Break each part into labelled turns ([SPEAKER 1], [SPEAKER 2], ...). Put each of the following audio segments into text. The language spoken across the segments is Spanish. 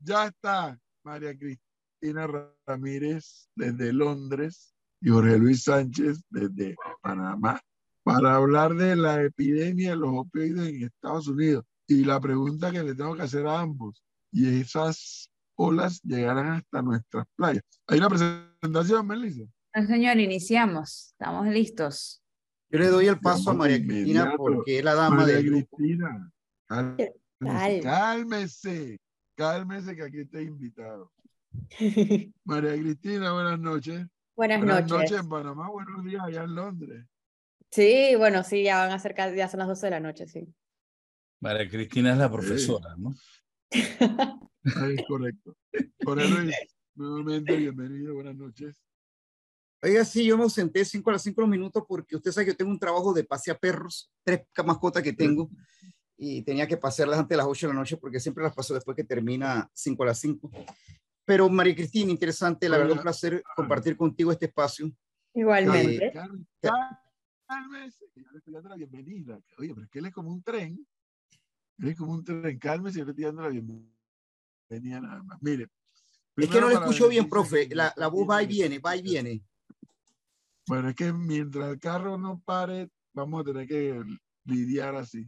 [SPEAKER 1] ya está María Cristina Ramírez desde Londres y Jorge Luis Sánchez desde Panamá para hablar de la epidemia de los opioides en Estados Unidos. Y la pregunta que le tengo que hacer a ambos, y esas olas llegarán hasta nuestras playas. ¿Hay una presentación, Melissa?
[SPEAKER 2] No, señor, iniciamos. Estamos listos.
[SPEAKER 3] Yo le doy el paso a María Cristina porque es la dama
[SPEAKER 1] María
[SPEAKER 3] de
[SPEAKER 1] Cristina, cálmese, cálmese, cálmese que aquí está invitado. María Cristina, buenas noches.
[SPEAKER 2] Buenas,
[SPEAKER 1] Buenas
[SPEAKER 2] noches.
[SPEAKER 1] noches en Panamá, buenos días allá en Londres.
[SPEAKER 2] Sí, bueno, sí, ya van a ser ya son las 12 de la noche, sí.
[SPEAKER 4] María Cristina es la profesora, ¿no?
[SPEAKER 1] Ahí es correcto. Jorge Luis, nuevamente bienvenido, buenas noches.
[SPEAKER 3] Oiga, sí, yo me ausenté cinco a las cinco minutos porque usted sabe que yo tengo un trabajo de pasea perros, tres mascotas que tengo, y tenía que pasearlas antes de las ocho de la noche porque siempre las paso después que termina cinco a las cinco. Pero María Cristina, interesante, la verdad, un placer compartir contigo este espacio.
[SPEAKER 2] Igualmente.
[SPEAKER 3] Eh,
[SPEAKER 1] que yo le estoy dando la bienvenida. Oye, pero es que él es como un tren. Él es como un tren. Cálmese, yo le estoy dando la bienvenida nada más. Mire.
[SPEAKER 3] Es que no
[SPEAKER 1] para
[SPEAKER 3] escucho bien, profe. La, la voz va y viene, va y viene.
[SPEAKER 1] Bueno, es que mientras el carro no pare, vamos a tener que lidiar así.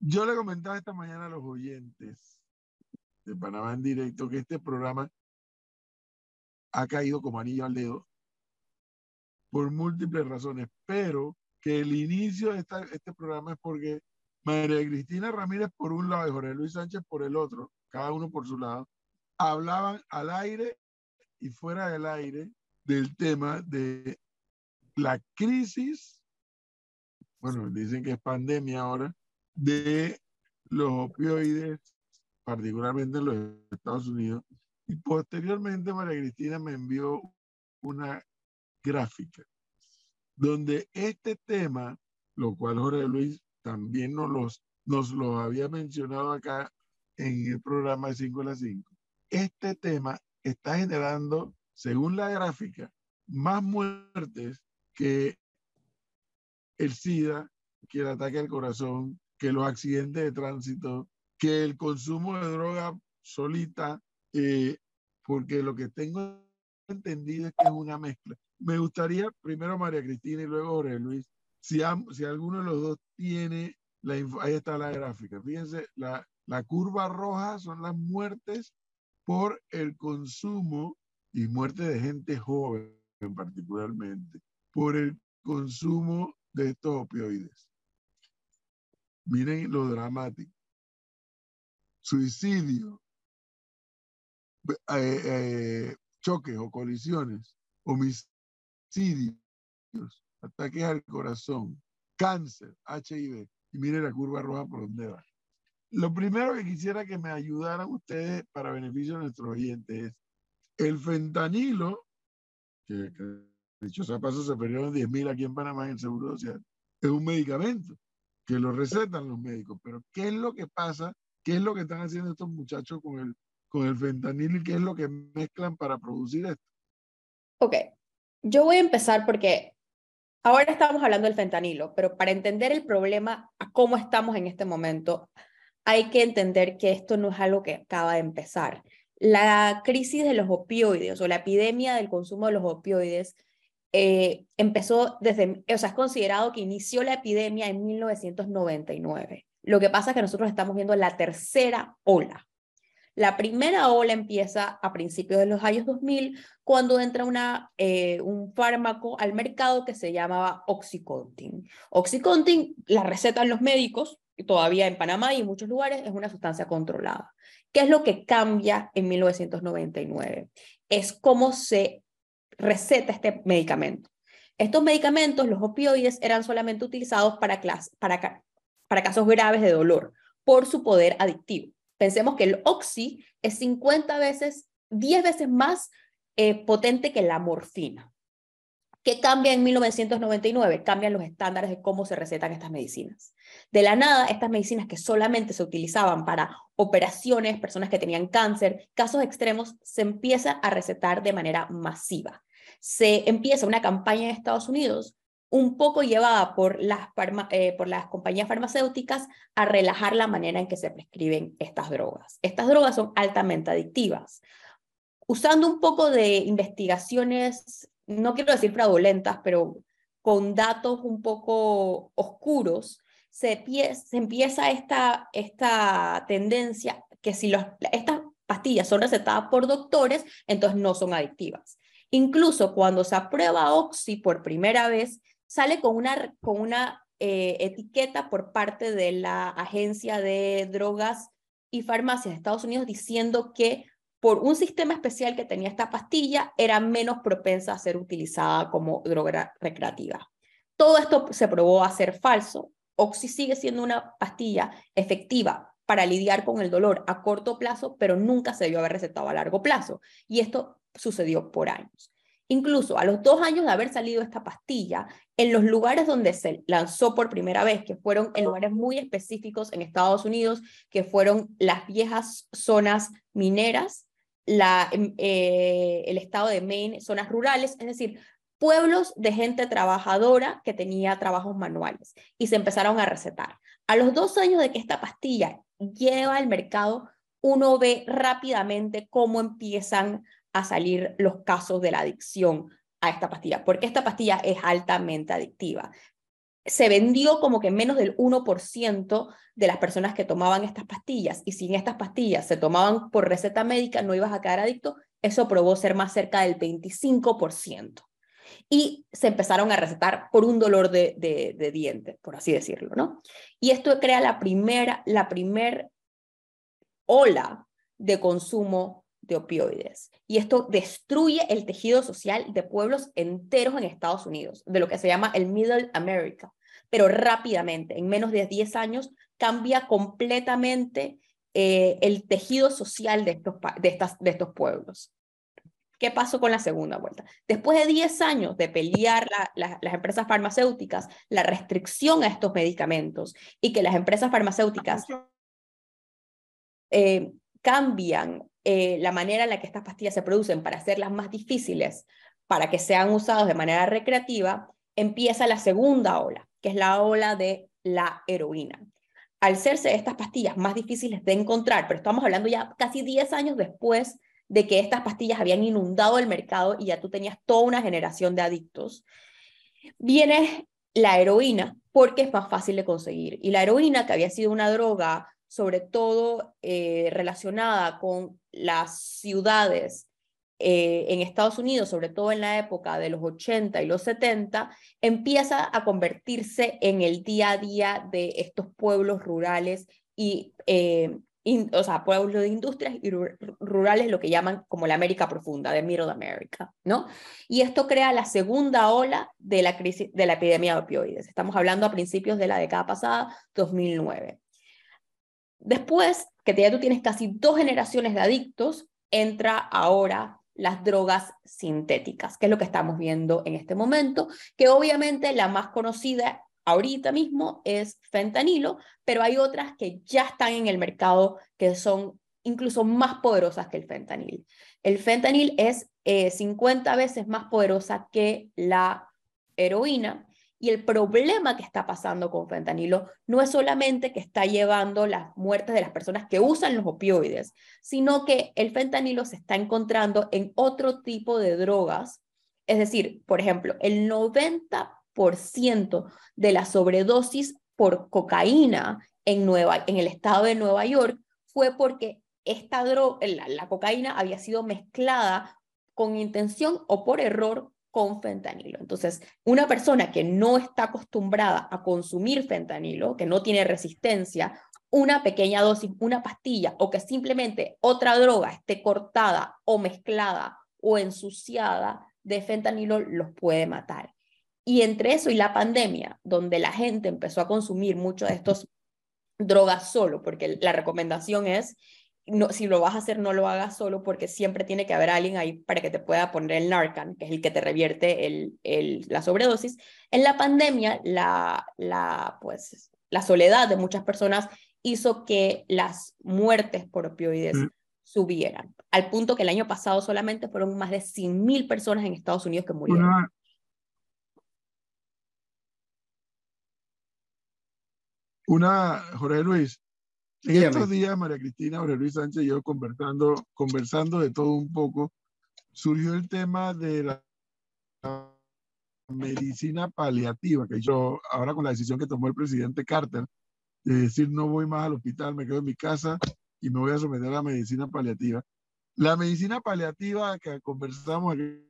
[SPEAKER 1] Yo le comentaba esta mañana a los oyentes de Panamá en directo que este programa ha caído como anillo al dedo por múltiples razones, pero que el inicio de este programa es porque María Cristina Ramírez por un lado y Jorge Luis Sánchez por el otro, cada uno por su lado, hablaban al aire y fuera del aire del tema de la crisis, bueno, dicen que es pandemia ahora, de los opioides, particularmente en los Estados Unidos. Y posteriormente María Cristina me envió una gráfica donde este tema, lo cual Jorge Luis también nos, los, nos lo había mencionado acá en el programa de 5 a las 5, este tema está generando, según la gráfica, más muertes que el SIDA, que el ataque al corazón, que los accidentes de tránsito, que el consumo de droga solita, eh, porque lo que tengo entendido es que es una mezcla. Me gustaría primero María Cristina y luego Jorge Luis, si, si alguno de los dos tiene la ahí está la gráfica. Fíjense, la, la curva roja son las muertes por el consumo y muerte de gente joven particularmente, por el consumo de estos opioides. Miren lo dramático. Suicidio, eh, eh, choques o colisiones, homicidios, ataques al corazón, cáncer, HIV. Y miren la curva roja por donde va. Lo primero que quisiera que me ayudaran ustedes para beneficio de nuestros oyentes es el fentanilo, que, dicho sea paso se perdieron 10 mil aquí en Panamá en Seguro Social, es un medicamento que lo recetan los médicos. Pero ¿qué es lo que pasa? ¿Qué es lo que están haciendo estos muchachos con el, con el fentanilo y qué es lo que mezclan para producir esto?
[SPEAKER 2] Ok, yo voy a empezar porque ahora estamos hablando del fentanilo, pero para entender el problema, a cómo estamos en este momento, hay que entender que esto no es algo que acaba de empezar. La crisis de los opioides o la epidemia del consumo de los opioides eh, empezó desde, o sea, es considerado que inició la epidemia en 1999. Lo que pasa es que nosotros estamos viendo la tercera ola. La primera ola empieza a principios de los años 2000 cuando entra eh, un fármaco al mercado que se llamaba Oxycontin. Oxycontin la recetan los médicos, todavía en Panamá y en muchos lugares es una sustancia controlada. ¿Qué es lo que cambia en 1999? Es cómo se receta este medicamento. Estos medicamentos, los opioides, eran solamente utilizados para, casos graves de dolor por su poder adictivo. Pensemos que el oxi es 50 veces, 10 veces más eh, potente que la morfina. ¿Qué cambia en 1999? Cambian los estándares de cómo se recetan estas medicinas. De la nada, estas medicinas que solamente se utilizaban para operaciones, personas que tenían cáncer, casos extremos, se empieza a recetar de manera masiva. Se empieza una campaña en Estados Unidos un poco llevada por las, eh, por las compañías farmacéuticas a relajar la manera en que se prescriben estas drogas. Estas drogas son altamente adictivas. Usando un poco de investigaciones, no quiero decir fraudulentas, pero con datos un poco oscuros, se, empieza esta, esta tendencia que si los, estas pastillas son recetadas por doctores, entonces no son adictivas. Incluso cuando se aprueba Oxy por primera vez, sale con una, con una eh, etiqueta por parte de la Agencia de Drogas y Farmacias de Estados Unidos diciendo que por un sistema especial que tenía esta pastilla era menos propensa a ser utilizada como droga recreativa. Todo esto se probó a ser falso. Oxy sigue siendo una pastilla efectiva para lidiar con el dolor a corto plazo, pero nunca se debió haber recetado a largo plazo. Y esto sucedió por años. Incluso a los dos años de haber salido esta pastilla, en los lugares donde se lanzó por primera vez, que fueron en lugares muy específicos en Estados Unidos, que fueron las viejas zonas mineras, em, eh, el estado de Maine, zonas rurales, es decir, pueblos de gente trabajadora que tenía trabajos manuales y se empezaron a recetar. A los dos años de que esta pastilla lleva al mercado, uno ve rápidamente cómo empiezan a salir los casos de la adicción a esta pastilla, porque esta pastilla es altamente adictiva. Se vendió como que menos del 1% de las personas que tomaban estas pastillas y si en estas pastillas se tomaban por receta médica no ibas a quedar adicto, eso probó ser más cerca del 25%. Y se empezaron a recetar por un dolor de, diente, por así decirlo, ¿no? Y esto crea la primera, la primer ola de consumo de opioides. Y esto destruye el tejido social de pueblos enteros en Estados Unidos, de lo que se llama el Middle America. Pero rápidamente, en menos de 10 años, cambia completamente eh, el tejido social de estos, de, estas, de estos pueblos. ¿Qué pasó con la segunda vuelta? Después de 10 años de pelear las empresas farmacéuticas la restricción a estos medicamentos y que las empresas farmacéuticas eh, cambian eh, la manera en la que estas pastillas se producen para hacerlas más difíciles para que sean usados de manera recreativa, empieza la segunda ola, que es la ola de la heroína. Al serse estas pastillas más difíciles de encontrar, pero estamos hablando ya casi 10 años después de que estas pastillas habían inundado el mercado y ya tú tenías toda una generación de adictos, viene la heroína porque es más fácil de conseguir. Y la heroína, que había sido una droga sobre todo eh, relacionada con las ciudades eh, en Estados Unidos, sobre todo en la época de los 80 y los 70, empieza a convertirse en el día a día de estos pueblos rurales y, eh, o sea, pueblos de industrias y rurales, lo que llaman como la América profunda, de Middle America, ¿no? Y esto crea la segunda ola de la crisis de la epidemia de opioides. Estamos hablando a principios de la década pasada, 2009. Después, que ya tú tienes casi dos generaciones de adictos, entra ahora las drogas sintéticas, que es lo que estamos viendo en este momento, que obviamente la más conocida ahorita mismo es fentanilo, pero hay otras que ya están en el mercado que son incluso más poderosas que el fentanil. El fentanil es 50 eh, veces más poderosa que la heroína y el problema que está pasando con fentanilo no es solamente que está llevando las muertes de las personas que usan los opioides, sino que el fentanilo se está encontrando en otro tipo de drogas. Es decir, por ejemplo, el 90% de la sobredosis por cocaína en, Nueva, en el estado de Nueva York fue porque esta droga, la cocaína había sido mezclada con intención o por error con fentanilo. Entonces, una persona que no está acostumbrada a consumir fentanilo, que no tiene resistencia, una pequeña dosis, una pastilla o que simplemente otra droga esté cortada o mezclada o ensuciada de fentanilo los puede matar. Y entre eso y la pandemia, donde la gente empezó a consumir mucho de estos drogas solo, porque la recomendación es no, si lo vas a hacer, no lo hagas solo porque siempre tiene que haber alguien ahí para que te pueda poner el Narcan, que es el que te revierte el, el, la sobredosis. En la pandemia, la, la, pues, la soledad de muchas personas hizo que las muertes por opioides mm. subieran, al punto que el año pasado solamente fueron más de 100.000 personas en Estados Unidos que murieron.
[SPEAKER 1] Una, Jorge Luis, en
[SPEAKER 3] Dígame.
[SPEAKER 1] estos días María Cristina, Jorge Luis Sánchez y yo conversando, conversando de todo un poco, surgió el tema de la medicina paliativa, que yo ahora con la decisión que tomó el presidente Carter, de decir no voy más al hospital, me quedo en mi casa y me voy a someter a la medicina paliativa. La medicina paliativa que conversamos en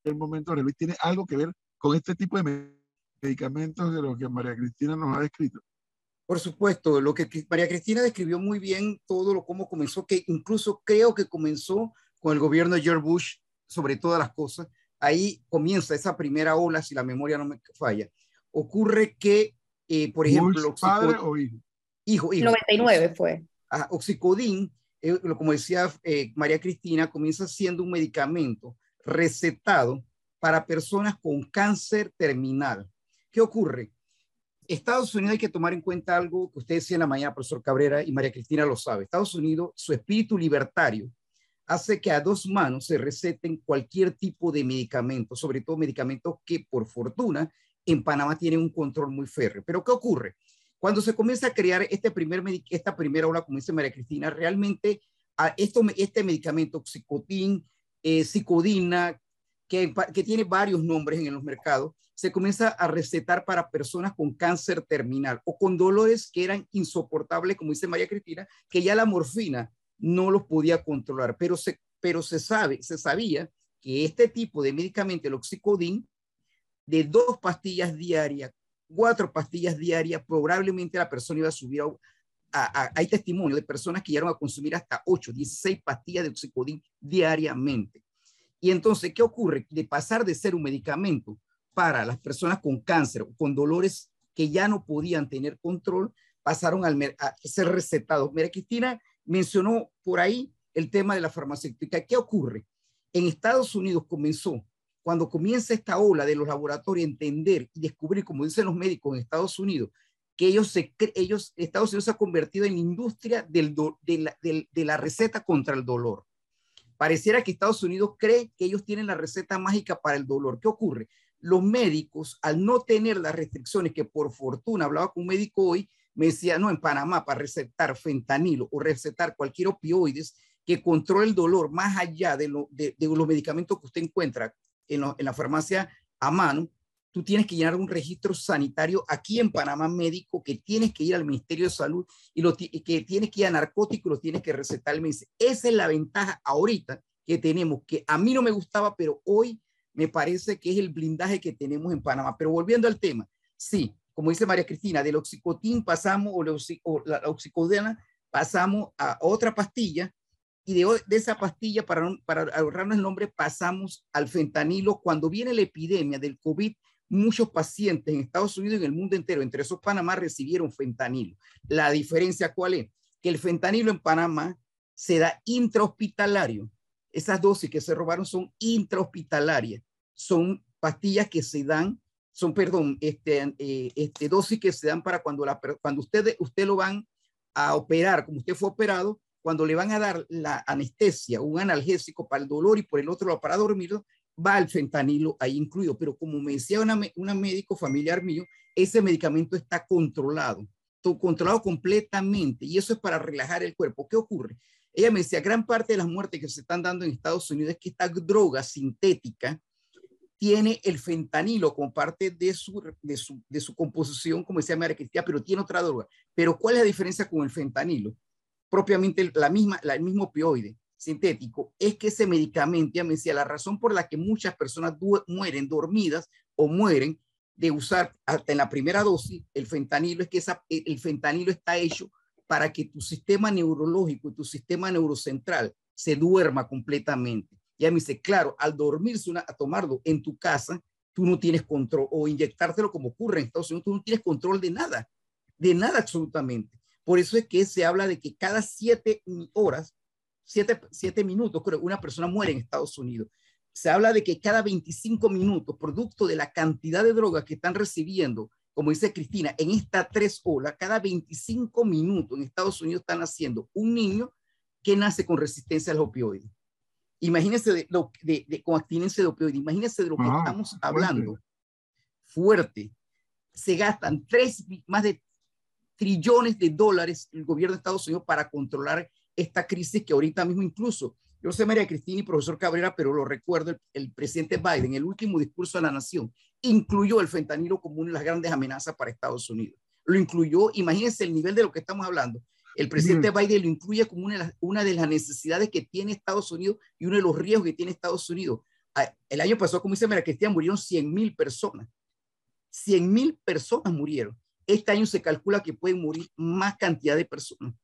[SPEAKER 1] aquel momento, Jorge Luis, tiene algo que ver con este tipo de me- medicamentos de los que María Cristina nos ha descrito.
[SPEAKER 3] Por supuesto, lo que María Cristina describió muy bien todo lo cómo comenzó, que incluso creo que comenzó con el gobierno de George Bush sobre todas las cosas. Ahí comienza esa primera ola, si la memoria no me falla. Ocurre que, eh, por ejemplo,
[SPEAKER 1] Bush, padre o hijo.
[SPEAKER 3] hijo, hijo,
[SPEAKER 2] 99 fue.
[SPEAKER 3] Ah, oxicodín, eh, lo- como decía eh, María Cristina, comienza siendo un medicamento recetado para personas con cáncer terminal. ¿Qué ocurre? Estados Unidos hay que tomar en cuenta algo que usted decía en la mañana, profesor Cabrera, y María Cristina lo sabe. Estados Unidos, su espíritu libertario hace que a dos manos se receten cualquier tipo de medicamento, sobre todo medicamentos que por fortuna en Panamá tienen un control muy férreo. Pero ¿qué ocurre? Cuando se comienza a crear este primer, esta primera ola, como dice María Cristina, realmente a esto, este medicamento, oxicotín, eh, que tiene varios nombres en los mercados, se comienza a recetar para personas con cáncer terminal o con dolores que eran insoportables, como dice María Cristina, que ya la morfina no los podía controlar, pero se, pero se sabe, se sabía que este tipo de medicamento, el oxicodín, de dos pastillas diarias, cuatro pastillas diarias, probablemente la persona iba a subir a, a- a- hay testimonio de personas que llegaron a consumir hasta 8, 16 pastillas de oxicodín diariamente. Y entonces, ¿qué ocurre? De pasar de ser un medicamento para las personas con cáncer o con dolores que ya no podían tener control, pasaron al a ser recetados. Mira, Cristina mencionó por ahí el tema de la farmacéutica. ¿Qué ocurre? En Estados Unidos comenzó, cuando comienza esta ola de los laboratorios, entender y descubrir, como dicen los médicos en Estados Unidos, que ellos, se, ellos Estados Unidos se ha convertido en industria del do- de, la, de la receta contra el dolor. Pareciera que Estados Unidos cree que ellos tienen la receta mágica para el dolor. ¿Qué ocurre? Los médicos, al no tener las restricciones que por fortuna, hablaba con un médico hoy, me decía, no, en Panamá para recetar fentanilo o recetar cualquier opioides que controle el dolor más allá de, lo- de- los medicamentos que usted encuentra en, la farmacia a mano, tú tienes que llenar un registro sanitario aquí en Panamá médico que tienes que ir al Ministerio de Salud y, lo, y que tienes que ir a narcóticos, lo tienes que recetar. Me dice, esa es la ventaja ahorita que tenemos, que a mí no me gustaba, pero hoy me parece que es el blindaje que tenemos en Panamá. Pero volviendo al tema, sí, como dice María Cristina, del oxicotín pasamos, o la, oxi- o la oxicodona, pasamos a otra pastilla y de, esa pastilla, para, para ahorrarnos el nombre, pasamos al fentanilo. Cuando viene la epidemia del COVID, muchos pacientes en Estados Unidos y en el mundo entero, entre esos Panamá, recibieron fentanilo. La diferencia, ¿cuál es? Que el fentanilo en Panamá se da intrahospitalario. Esas dosis que se robaron son intrahospitalarias. Son pastillas que se dan, son, perdón, este, eh, este, dosis que se dan para cuando, la, cuando usted, usted lo van a operar, como usted fue operado, cuando le van a dar la anestesia, un analgésico para el dolor y por el otro lado para dormirlo, va el fentanilo ahí incluido. Pero como me decía una, una médico familiar mío, ese medicamento está controlado, controlado completamente y eso es para relajar el cuerpo. ¿Qué ocurre? Ella me decía, gran parte de las muertes que se están dando en Estados Unidos es que esta droga sintética tiene el fentanilo como parte de su, de su, de su composición, como decía María Cristina, pero tiene otra droga. Pero ¿cuál es la diferencia con el fentanilo? Propiamente la misma, la, el mismo opioide sintético, es que ese medicamento, ya me decía, la razón por la que muchas personas mueren dormidas o mueren de usar hasta en la primera dosis el fentanilo es que esa, el fentanilo está hecho para que tu sistema neurológico y tu sistema neurocentral se duerma completamente. Ya me dice, claro, al dormirse, una, a tomarlo en tu casa, tú no tienes control, o inyectártelo como ocurre en Estados Unidos, tú no tienes control de nada, de nada absolutamente. Por eso es que se habla de que cada siete horas, siete, siete minutos, creo, una persona muere en Estados Unidos. Se habla de que cada 25 minutos, producto de la cantidad de drogas que están recibiendo, como dice Cristina, en esta tres olas, cada 25 minutos en Estados Unidos están haciendo un niño que nace con resistencia al opioide. Imagínense de, lo, de, de, con abstinencia de opioide, imagínense de lo que
[SPEAKER 1] Ah,
[SPEAKER 3] estamos
[SPEAKER 1] fuerte.
[SPEAKER 3] hablando. Fuerte. Se gastan tres, más de trillones de dólares el gobierno de Estados Unidos para controlar esta crisis que ahorita mismo incluso, yo sé María Cristina y profesor Cabrera, pero lo recuerdo, el, el presidente Biden, el último discurso de la nación, incluyó el fentanilo como una de las grandes amenazas para Estados Unidos. Lo incluyó, imagínense el nivel de lo que estamos hablando. El presidente Biden lo incluye como una de, las, una de las necesidades que tiene Estados Unidos y uno de los riesgos que tiene Estados Unidos. El año pasado, como dice María Cristina, murieron 100 mil personas. 100 mil personas murieron. Este año se calcula que pueden morir más cantidad de personas,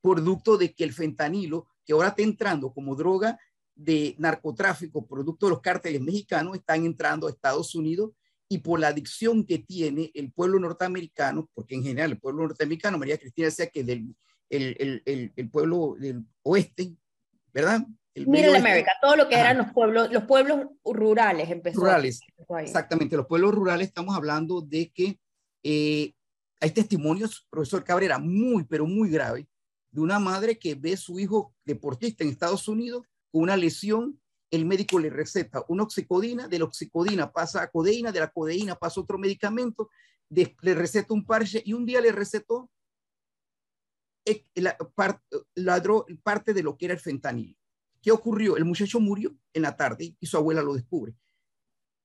[SPEAKER 3] producto de que el fentanilo, que ahora está entrando como droga de narcotráfico, producto de los cárteles mexicanos, están entrando a Estados Unidos y por la adicción que tiene el pueblo norteamericano, porque en general el pueblo norteamericano, María Cristina decía que del el, el, el, el pueblo del oeste, ¿verdad?
[SPEAKER 2] Middle América, todo lo que Ajá. eran los pueblos, los pueblos rurales empezó.
[SPEAKER 3] Rurales, exactamente, los pueblos rurales estamos hablando de que eh, hay testimonios, profesor Cabrera, muy, pero muy grave, de una madre que ve a su hijo deportista en Estados Unidos con una lesión, el médico le receta una oxicodina, de la oxicodina pasa a codeína, de la codeína pasa otro medicamento, de, le receta un parche y un día le recetó la, part, la, parte de lo que era el fentanilo. ¿Qué ocurrió? El muchacho murió en la tarde y su abuela lo descubre.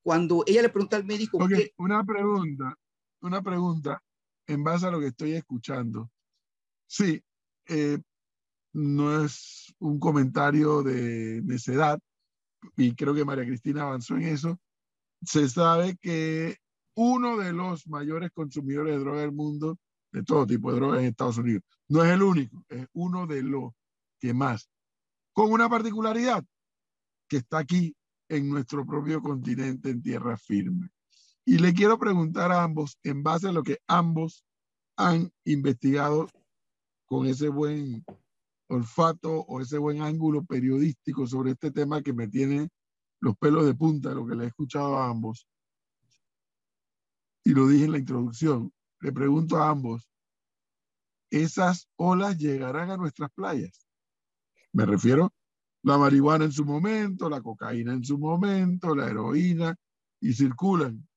[SPEAKER 3] Cuando ella le pregunta al médico...
[SPEAKER 1] Okay, ¿qué? Una pregunta, una pregunta en base a lo que estoy escuchando. Sí, eh, no es un comentario de necedad y creo que María Cristina avanzó en eso. Se sabe que uno de los mayores consumidores de droga del mundo, de todo tipo de drogas en Estados Unidos, no es el único, es uno de los que más. Con una particularidad que está aquí en nuestro propio continente en tierra firme. Y le quiero preguntar a ambos, en base a lo que ambos han investigado con ese buen olfato o ese buen ángulo periodístico sobre este tema que me tiene los pelos de punta, lo que le he escuchado a ambos. Y lo dije en la introducción. Le pregunto a ambos, ¿esas olas llegarán a nuestras playas? Me refiero la marihuana en su momento, la cocaína en su momento, la heroína, y circulan,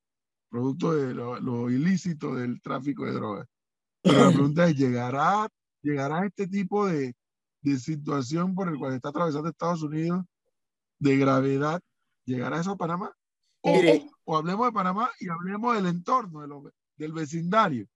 [SPEAKER 1] producto de lo, ilícito del tráfico de drogas. La pregunta es, ¿llegará, llegará este tipo de, de situación por el cual está atravesando Estados Unidos de gravedad, ¿llegará eso a Panamá? O, o, o, hablemos de Panamá y hablemos del entorno, de lo, del vecindario.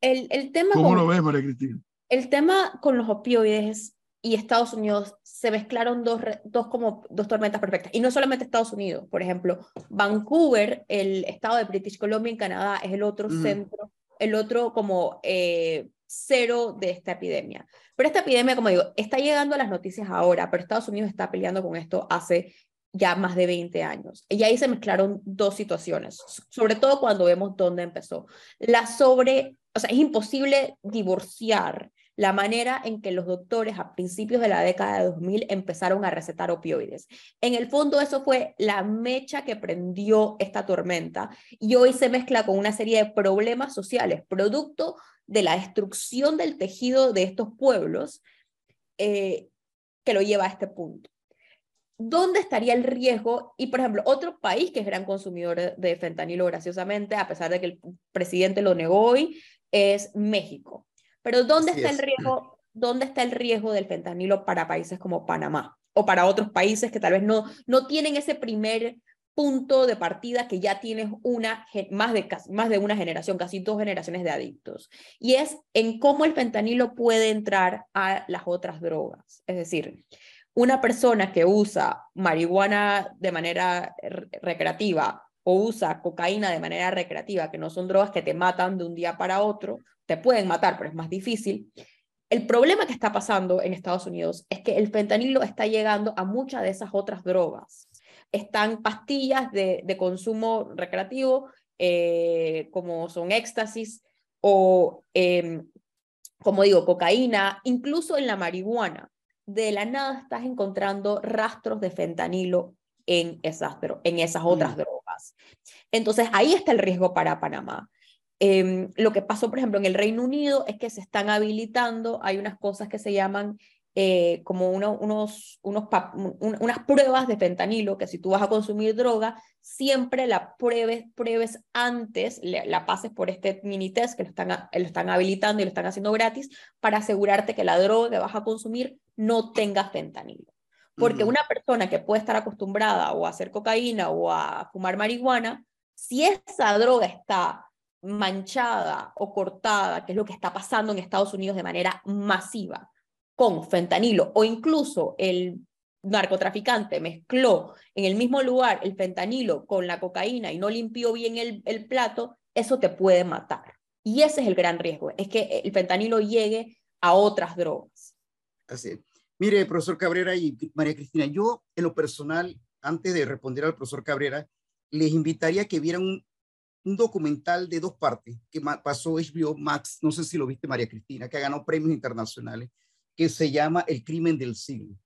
[SPEAKER 2] El, el tema
[SPEAKER 1] ¿Cómo
[SPEAKER 2] con,
[SPEAKER 1] lo ves, María Cristina?
[SPEAKER 2] El tema con los opioides y Estados Unidos se mezclaron dos, dos, como, dos tormentas perfectas. Y no solamente Estados Unidos, por ejemplo, Vancouver, el estado de British Columbia en Canadá, es el otro mm. centro, el otro como eh, cero de esta epidemia. Pero esta epidemia, como digo, está llegando a las noticias ahora, pero Estados Unidos está peleando con esto hace ya más de 20 años. Y ahí se mezclaron dos situaciones, sobre todo cuando vemos dónde empezó. La sobre, o sea, es imposible divorciar la manera en que los doctores a principios de la década de 2000 empezaron a recetar opioides. En el fondo eso fue la mecha que prendió esta tormenta y hoy se mezcla con una serie de problemas sociales, producto de la destrucción del tejido de estos pueblos eh, que lo lleva a este punto. ¿Dónde estaría el riesgo? Y, por ejemplo, otro país que es gran consumidor de fentanilo, graciosamente, a pesar de que el presidente lo negó hoy, es México. Pero ¿dónde Así está es. el riesgo? ¿Dónde está el riesgo del fentanilo para países como Panamá o para otros países que tal vez no, no tienen ese primer punto de partida que ya tienes una, más, de, más de una generación, casi dos generaciones de adictos. Y es en cómo el fentanilo puede entrar a las otras drogas. Es decir, una persona que usa marihuana de manera recreativa o usa cocaína de manera recreativa, que no son drogas que te matan de un día para otro, te pueden matar, pero es más difícil. El problema que está pasando en Estados Unidos es que el fentanilo está llegando a muchas de esas otras drogas. Están pastillas de, de consumo recreativo, eh, como son éxtasis o, eh, como digo, cocaína, incluso en la marihuana. De la nada estás encontrando rastros de fentanilo en esas, en esas otras mm. drogas. Entonces, ahí está el riesgo para Panamá. Eh, lo que pasó, por ejemplo, en el Reino Unido es que se están habilitando, hay unas cosas que se llaman eh, como unos, unos, unas pruebas de fentanilo, que si tú vas a consumir droga, siempre la pruebes, pruebes antes, la pases por este mini test que lo están, lo están habilitando y lo están haciendo gratis, para asegurarte que la droga que vas a consumir no tenga fentanilo. Porque una persona que puede estar acostumbrada o a hacer cocaína o a fumar marihuana, si esa droga está manchada o cortada, que es lo que está pasando en Estados Unidos de manera masiva, con fentanilo o incluso el narcotraficante mezcló en el mismo lugar el fentanilo con la cocaína y no limpió bien el, el plato, eso te puede matar. Y ese es el gran riesgo, es que el fentanilo llegue a otras drogas.
[SPEAKER 3] Así Mire, profesor Cabrera y María Cristina, yo en lo personal, antes de responder al profesor Cabrera, les invitaría a que vieran un, un documental de dos partes que pasó HBO Max, no sé si lo viste María Cristina, que ha ganado premios internacionales, que se llama El crimen del siglo.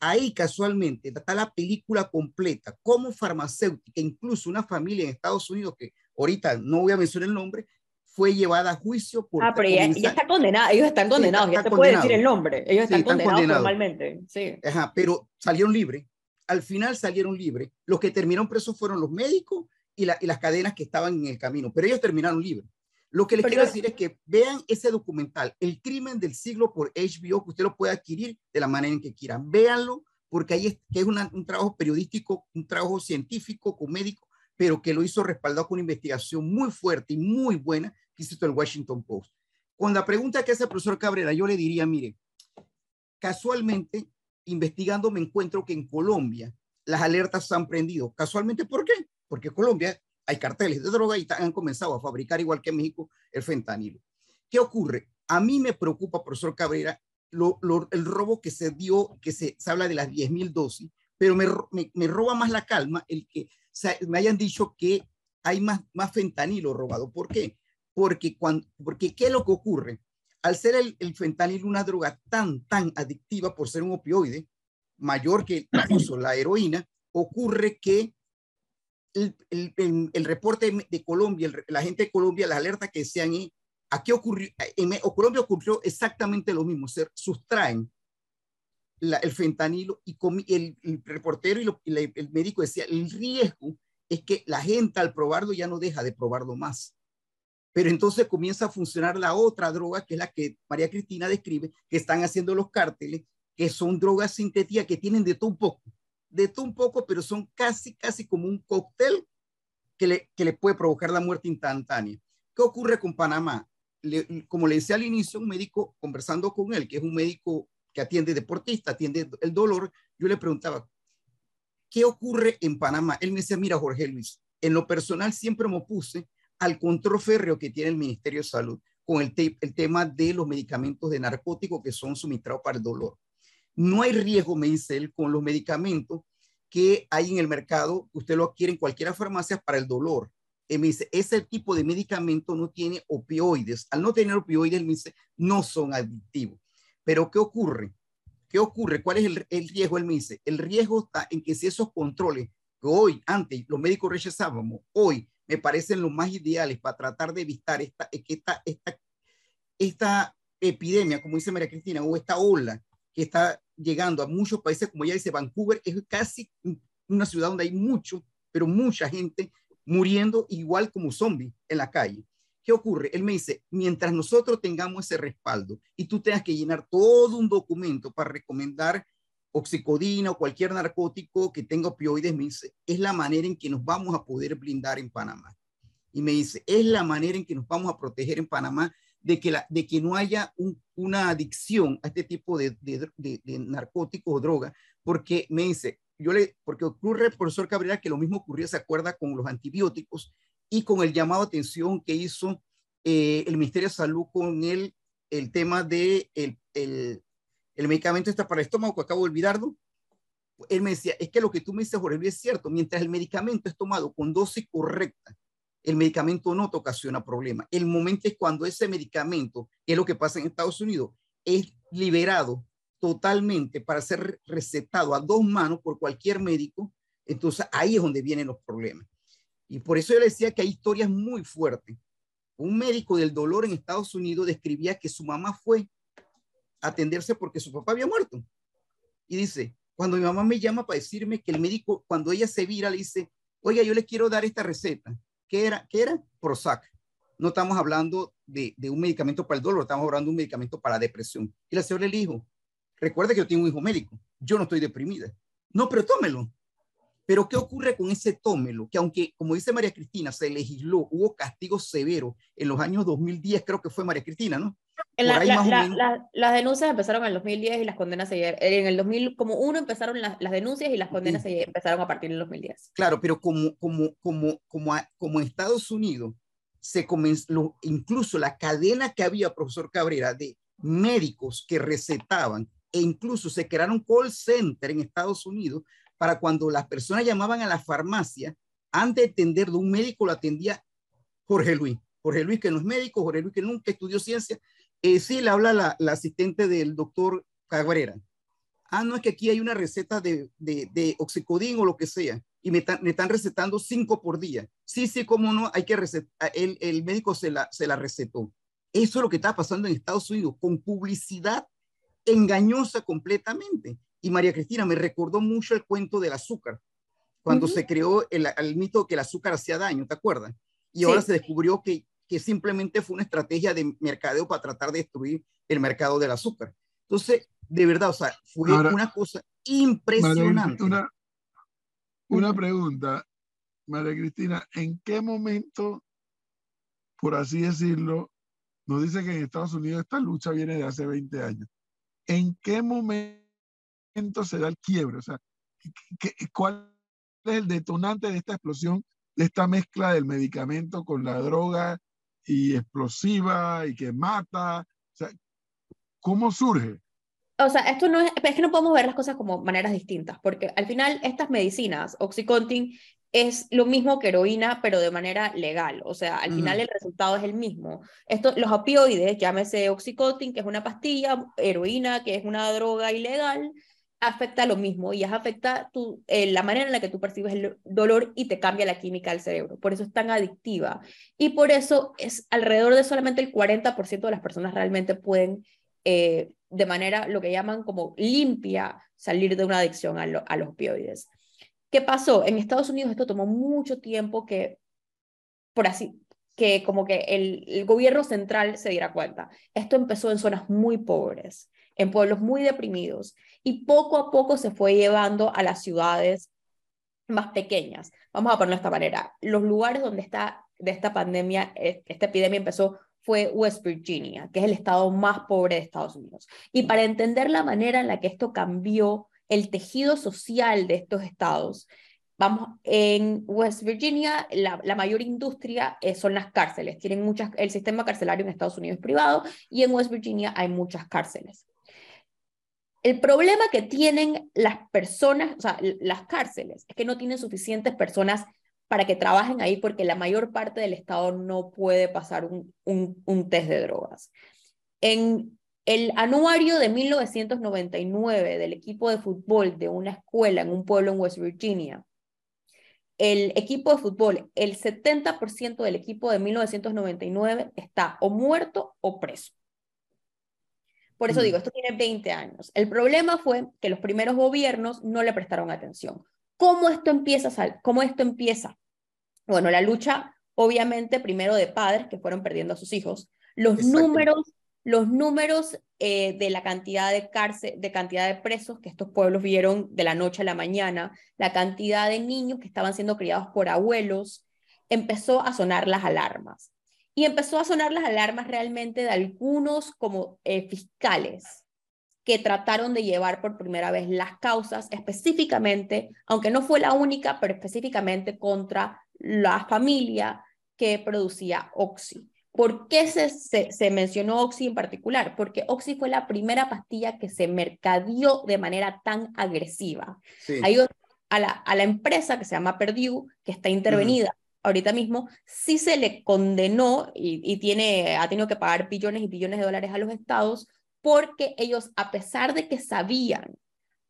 [SPEAKER 3] Ahí casualmente está la película completa, como farmacéutica, incluso una familia en Estados Unidos, que ahorita no voy a mencionar el nombre, fue llevada a juicio por...
[SPEAKER 2] Ah, pero ya, está condenada, ellos están condenados, ya se puede decir el nombre, ellos están, condenados, formalmente. Sí.
[SPEAKER 3] Ajá, pero salieron libres, al final salieron libres, los que terminaron presos fueron los médicos y, y las cadenas que estaban en el camino, pero ellos terminaron libres. Lo que les quiero decir es que vean ese documental, El crimen del siglo por HBO, que usted lo puede adquirir de la manera en que quieran. Véanlo, porque ahí es, que es un trabajo periodístico, un trabajo científico, con médico, pero que lo hizo respaldado con una investigación muy fuerte y muy buena que hizo el Washington Post. Con la pregunta que hace el profesor Cabrera, yo le diría, mire, casualmente, investigando me encuentro que en Colombia las alertas se han prendido. Casualmente, ¿por qué? Porque Colombia hay carteles de droga y han comenzado a fabricar, igual que en México, el fentanilo. ¿Qué ocurre? A mí me preocupa, profesor Cabrera, el robo que se dio, que se, habla de las 10 mil dosis, pero me, roba más la calma el que me hayan dicho que hay más, fentanilo robado. ¿Por qué? Porque, cuando, porque ¿qué es lo que ocurre? Al ser el, el fentanilo una droga tan, tan adictiva por ser un opioide, mayor que incluso la heroína, ocurre que el, el, reporte de Colombia, la gente de Colombia, las alertas que decían, aquí ocurrió, en, Colombia ocurrió exactamente lo mismo, se sustraen el fentanilo y el, reportero y, el médico decía, el riesgo es que la gente al probarlo ya no deja de probarlo más. Pero entonces comienza a funcionar la otra droga, que es la que María Cristina describe, que están haciendo los cárteles, que son drogas sintéticas que tienen de todo un poco de todo un poco, pero son casi, casi como un cóctel que le, que le puede provocar la muerte instantánea. ¿Qué ocurre con Panamá? como le decía al inicio, un médico conversando con él, que es un médico que atiende deportista, atiende el dolor, yo le preguntaba, ¿qué ocurre en Panamá? Él me decía, mira, Jorge Luis, en lo personal siempre me opuse al control férreo que tiene el Ministerio de Salud con el, el tema de los medicamentos de narcóticos que son suministrados para el dolor. No hay riesgo, me dice él, con los medicamentos que hay en el mercado, usted lo adquiere en cualquier farmacia para el dolor. Él me dice, ese tipo de medicamento no tiene opioides. Al no tener opioides, me dice, no son adictivos. Pero ¿qué ocurre? ¿Qué ocurre? ¿Cuál es el, riesgo? Él me dice, el riesgo está en que si esos controles que hoy, antes, los médicos rechazábamos, hoy me parecen los más ideales para tratar de evitar esta, esta, esta, esta epidemia, como dice María Cristina, o esta ola que está llegando a muchos países, como ya dice, Vancouver es casi una ciudad donde hay mucho, pero mucha gente muriendo igual como zombies en la calle. ¿Qué ocurre? Él me dice, mientras nosotros tengamos ese respaldo y tú tengas que llenar todo un documento para recomendar oxicodina o cualquier narcótico que tenga opioides, me dice, es la manera en que nos vamos a poder blindar en Panamá. Y me dice, es la manera en que nos vamos a proteger en Panamá de que, la, de que no haya una adicción a este tipo de, de, de, narcóticos o drogas, porque me dice, yo le, porque ocurre, profesor Cabrera, que lo mismo ocurrió, se acuerda, con los antibióticos y con el llamado a atención que hizo eh, el Ministerio de Salud con el, el tema de el, el, el medicamento está para el estómago, que acabo de olvidarlo. Él me decía, es que lo que tú me dices, Jorge, es cierto, mientras el medicamento es tomado con dosis correcta el medicamento no te ocasiona problema. El momento es cuando ese medicamento, que es lo que pasa en Estados Unidos, es liberado totalmente para ser recetado a dos manos por cualquier médico, entonces ahí es donde vienen los problemas. Y por eso yo le decía que hay historias muy fuertes. Un médico del dolor en Estados Unidos describía que su mamá fue a atenderse porque su papá había muerto. Y dice, cuando mi mamá me llama para decirme que el médico, cuando ella se vira, le dice, oiga, yo le quiero dar esta receta. ¿Qué era? ¿Qué era? Prozac. No estamos hablando de, de un medicamento para el dolor, estamos hablando de un medicamento para depresión. Y la señora le dijo, recuerda que yo tengo un hijo médico, yo no estoy deprimida. No, pero tómelo. Pero ¿qué ocurre con ese tómelo? Que aunque, como dice María Cristina, se legisló, hubo castigos severos en los años 2010, creo que fue María Cristina, ¿no?
[SPEAKER 2] Las denuncias empezaron en el 2010 y las condenas se, en el 2000 como uno empezaron las, denuncias y las condenas se empezaron a partir del 2010.
[SPEAKER 3] Claro, pero como como como como como en Estados Unidos se comenzó incluso la cadena que había profesor Cabrera de médicos que recetaban e incluso se crearon call center en Estados Unidos para cuando las personas llamaban a la farmacia antes de atender de un médico lo atendía Jorge Luis. Jorge Luis que no es médico, Jorge Luis que nunca estudió ciencia, eh, sí, le habla la, asistente del doctor Cabrera. Ah, no, es que aquí hay una receta de, de, oxicodín o lo que sea, y me, están recetando cinco por día. Sí, sí, cómo no, hay que recetar, el, el médico se la, se la recetó. Eso es lo que está pasando en Estados Unidos, con publicidad engañosa completamente. Y María Cristina me recordó mucho el cuento del azúcar, cuando se creó el, el, mito que el azúcar hacía daño, ¿te acuerdas? Y ahora se descubrió que que simplemente fue una estrategia de mercadeo para tratar de destruir el mercado del azúcar. Entonces, de verdad, o sea, fue una cosa impresionante.
[SPEAKER 1] Una, una pregunta, María Cristina, ¿en qué momento, por así decirlo, nos dice que en Estados Unidos esta lucha viene de hace 20 años? ¿En qué momento se da el quiebre? O sea, ¿cuál es el detonante de esta explosión, de esta mezcla del medicamento con la droga y explosiva y que mata. O sea, ¿cómo surge?
[SPEAKER 2] O sea, esto no es, es que no podemos ver las cosas como maneras distintas, porque al final estas medicinas, Oxycontin, es lo mismo que heroína, pero de manera legal. O sea, al final el resultado es el mismo. Esto, los opioides, llámese Oxycontin, que es una pastilla, heroína, que es una droga ilegal, afecta lo mismo y afecta tu, eh, la manera en la que tú percibes el dolor y te cambia la química del cerebro. Por eso es tan adictiva. Y por eso es alrededor de solamente el 40% de las personas realmente pueden, eh, de manera lo que llaman como limpia, salir de una adicción a, a los opioides. ¿Qué pasó? En Estados Unidos esto tomó mucho tiempo que, por así, que como que el, el gobierno central se diera cuenta. Esto empezó en zonas muy pobres en pueblos muy deprimidos y poco a poco se fue llevando a las ciudades más pequeñas. Vamos a ponerlo de esta manera. Los lugares donde está de esta pandemia, e, esta epidemia empezó fue West Virginia, que es el estado más pobre de Estados Unidos. Y para entender la manera en la que esto cambió el tejido social de estos estados, vamos, en West Virginia la, la mayor industria eh, son las cárceles. Tienen muchas, el sistema carcelario en Estados Unidos es privado y en West Virginia hay muchas cárceles. El problema que tienen las personas, o sea, las cárceles, es que no tienen suficientes personas para que trabajen ahí porque la mayor parte del Estado no puede pasar un, un, test de drogas. En el anuario de 1999 del equipo de fútbol de una escuela en un pueblo en West Virginia, el equipo de fútbol, el 70% del equipo de 1999 está o muerto o preso. Por eso digo, esto tiene 20 años. El problema fue que los primeros gobiernos no le prestaron atención. ¿Cómo esto empieza? ¿Cómo esto empieza? Bueno, la lucha, obviamente, primero de padres que fueron perdiendo a sus hijos. Los números, los números eh, de la cantidad de cárcel, de cantidad de presos que estos pueblos vieron de la noche a la mañana, la cantidad de niños que estaban siendo criados por abuelos, empezó a sonar las alarmas y empezó a sonar las alarmas realmente de algunos como eh, fiscales que trataron de llevar por primera vez las causas específicamente, aunque no fue la única, pero específicamente contra la familia que producía Oxy. ¿Por qué se, se, mencionó Oxy en particular? Porque Oxy fue la primera pastilla que se mercadeó de manera tan agresiva. Hay a la, a la empresa que se llama Perdue, que está intervenida ahorita mismo, sí se le condenó y, tiene, ha tenido que pagar billones y billones de dólares a los estados porque ellos, a pesar de que sabían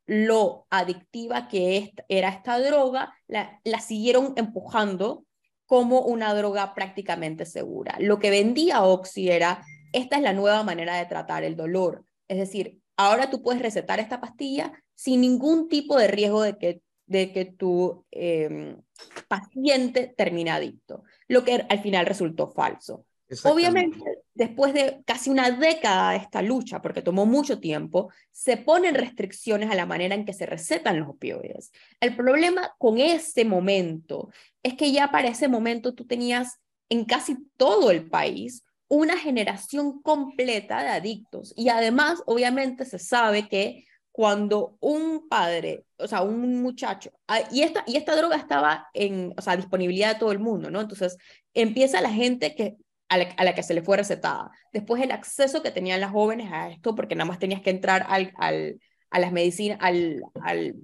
[SPEAKER 2] lo adictiva que era esta droga, la, la siguieron empujando como una droga prácticamente segura. Lo que vendía Oxy era, esta es la nueva manera de tratar el dolor. Es decir, ahora tú puedes recetar esta pastilla sin ningún tipo de riesgo de que, de que tu em, paciente termine adicto, lo que al final resultó falso. Obviamente, después de casi una década de esta lucha, porque tomó mucho tiempo, se ponen restricciones a la manera en que se recetan los opioides. El problema con ese momento es que ya para ese momento tú tenías en casi todo el país una generación completa de adictos. Y además, obviamente, se sabe que cuando un padre, o sea, un muchacho, ah, y esta, y esta droga estaba en, o sea, disponibilidad de todo el mundo, ¿no? Entonces, empieza la gente que, a la, que se le fue recetada. Después, el acceso que tenían las jóvenes a esto, porque nada más tenías que entrar al, al, a las medicinas, al, al,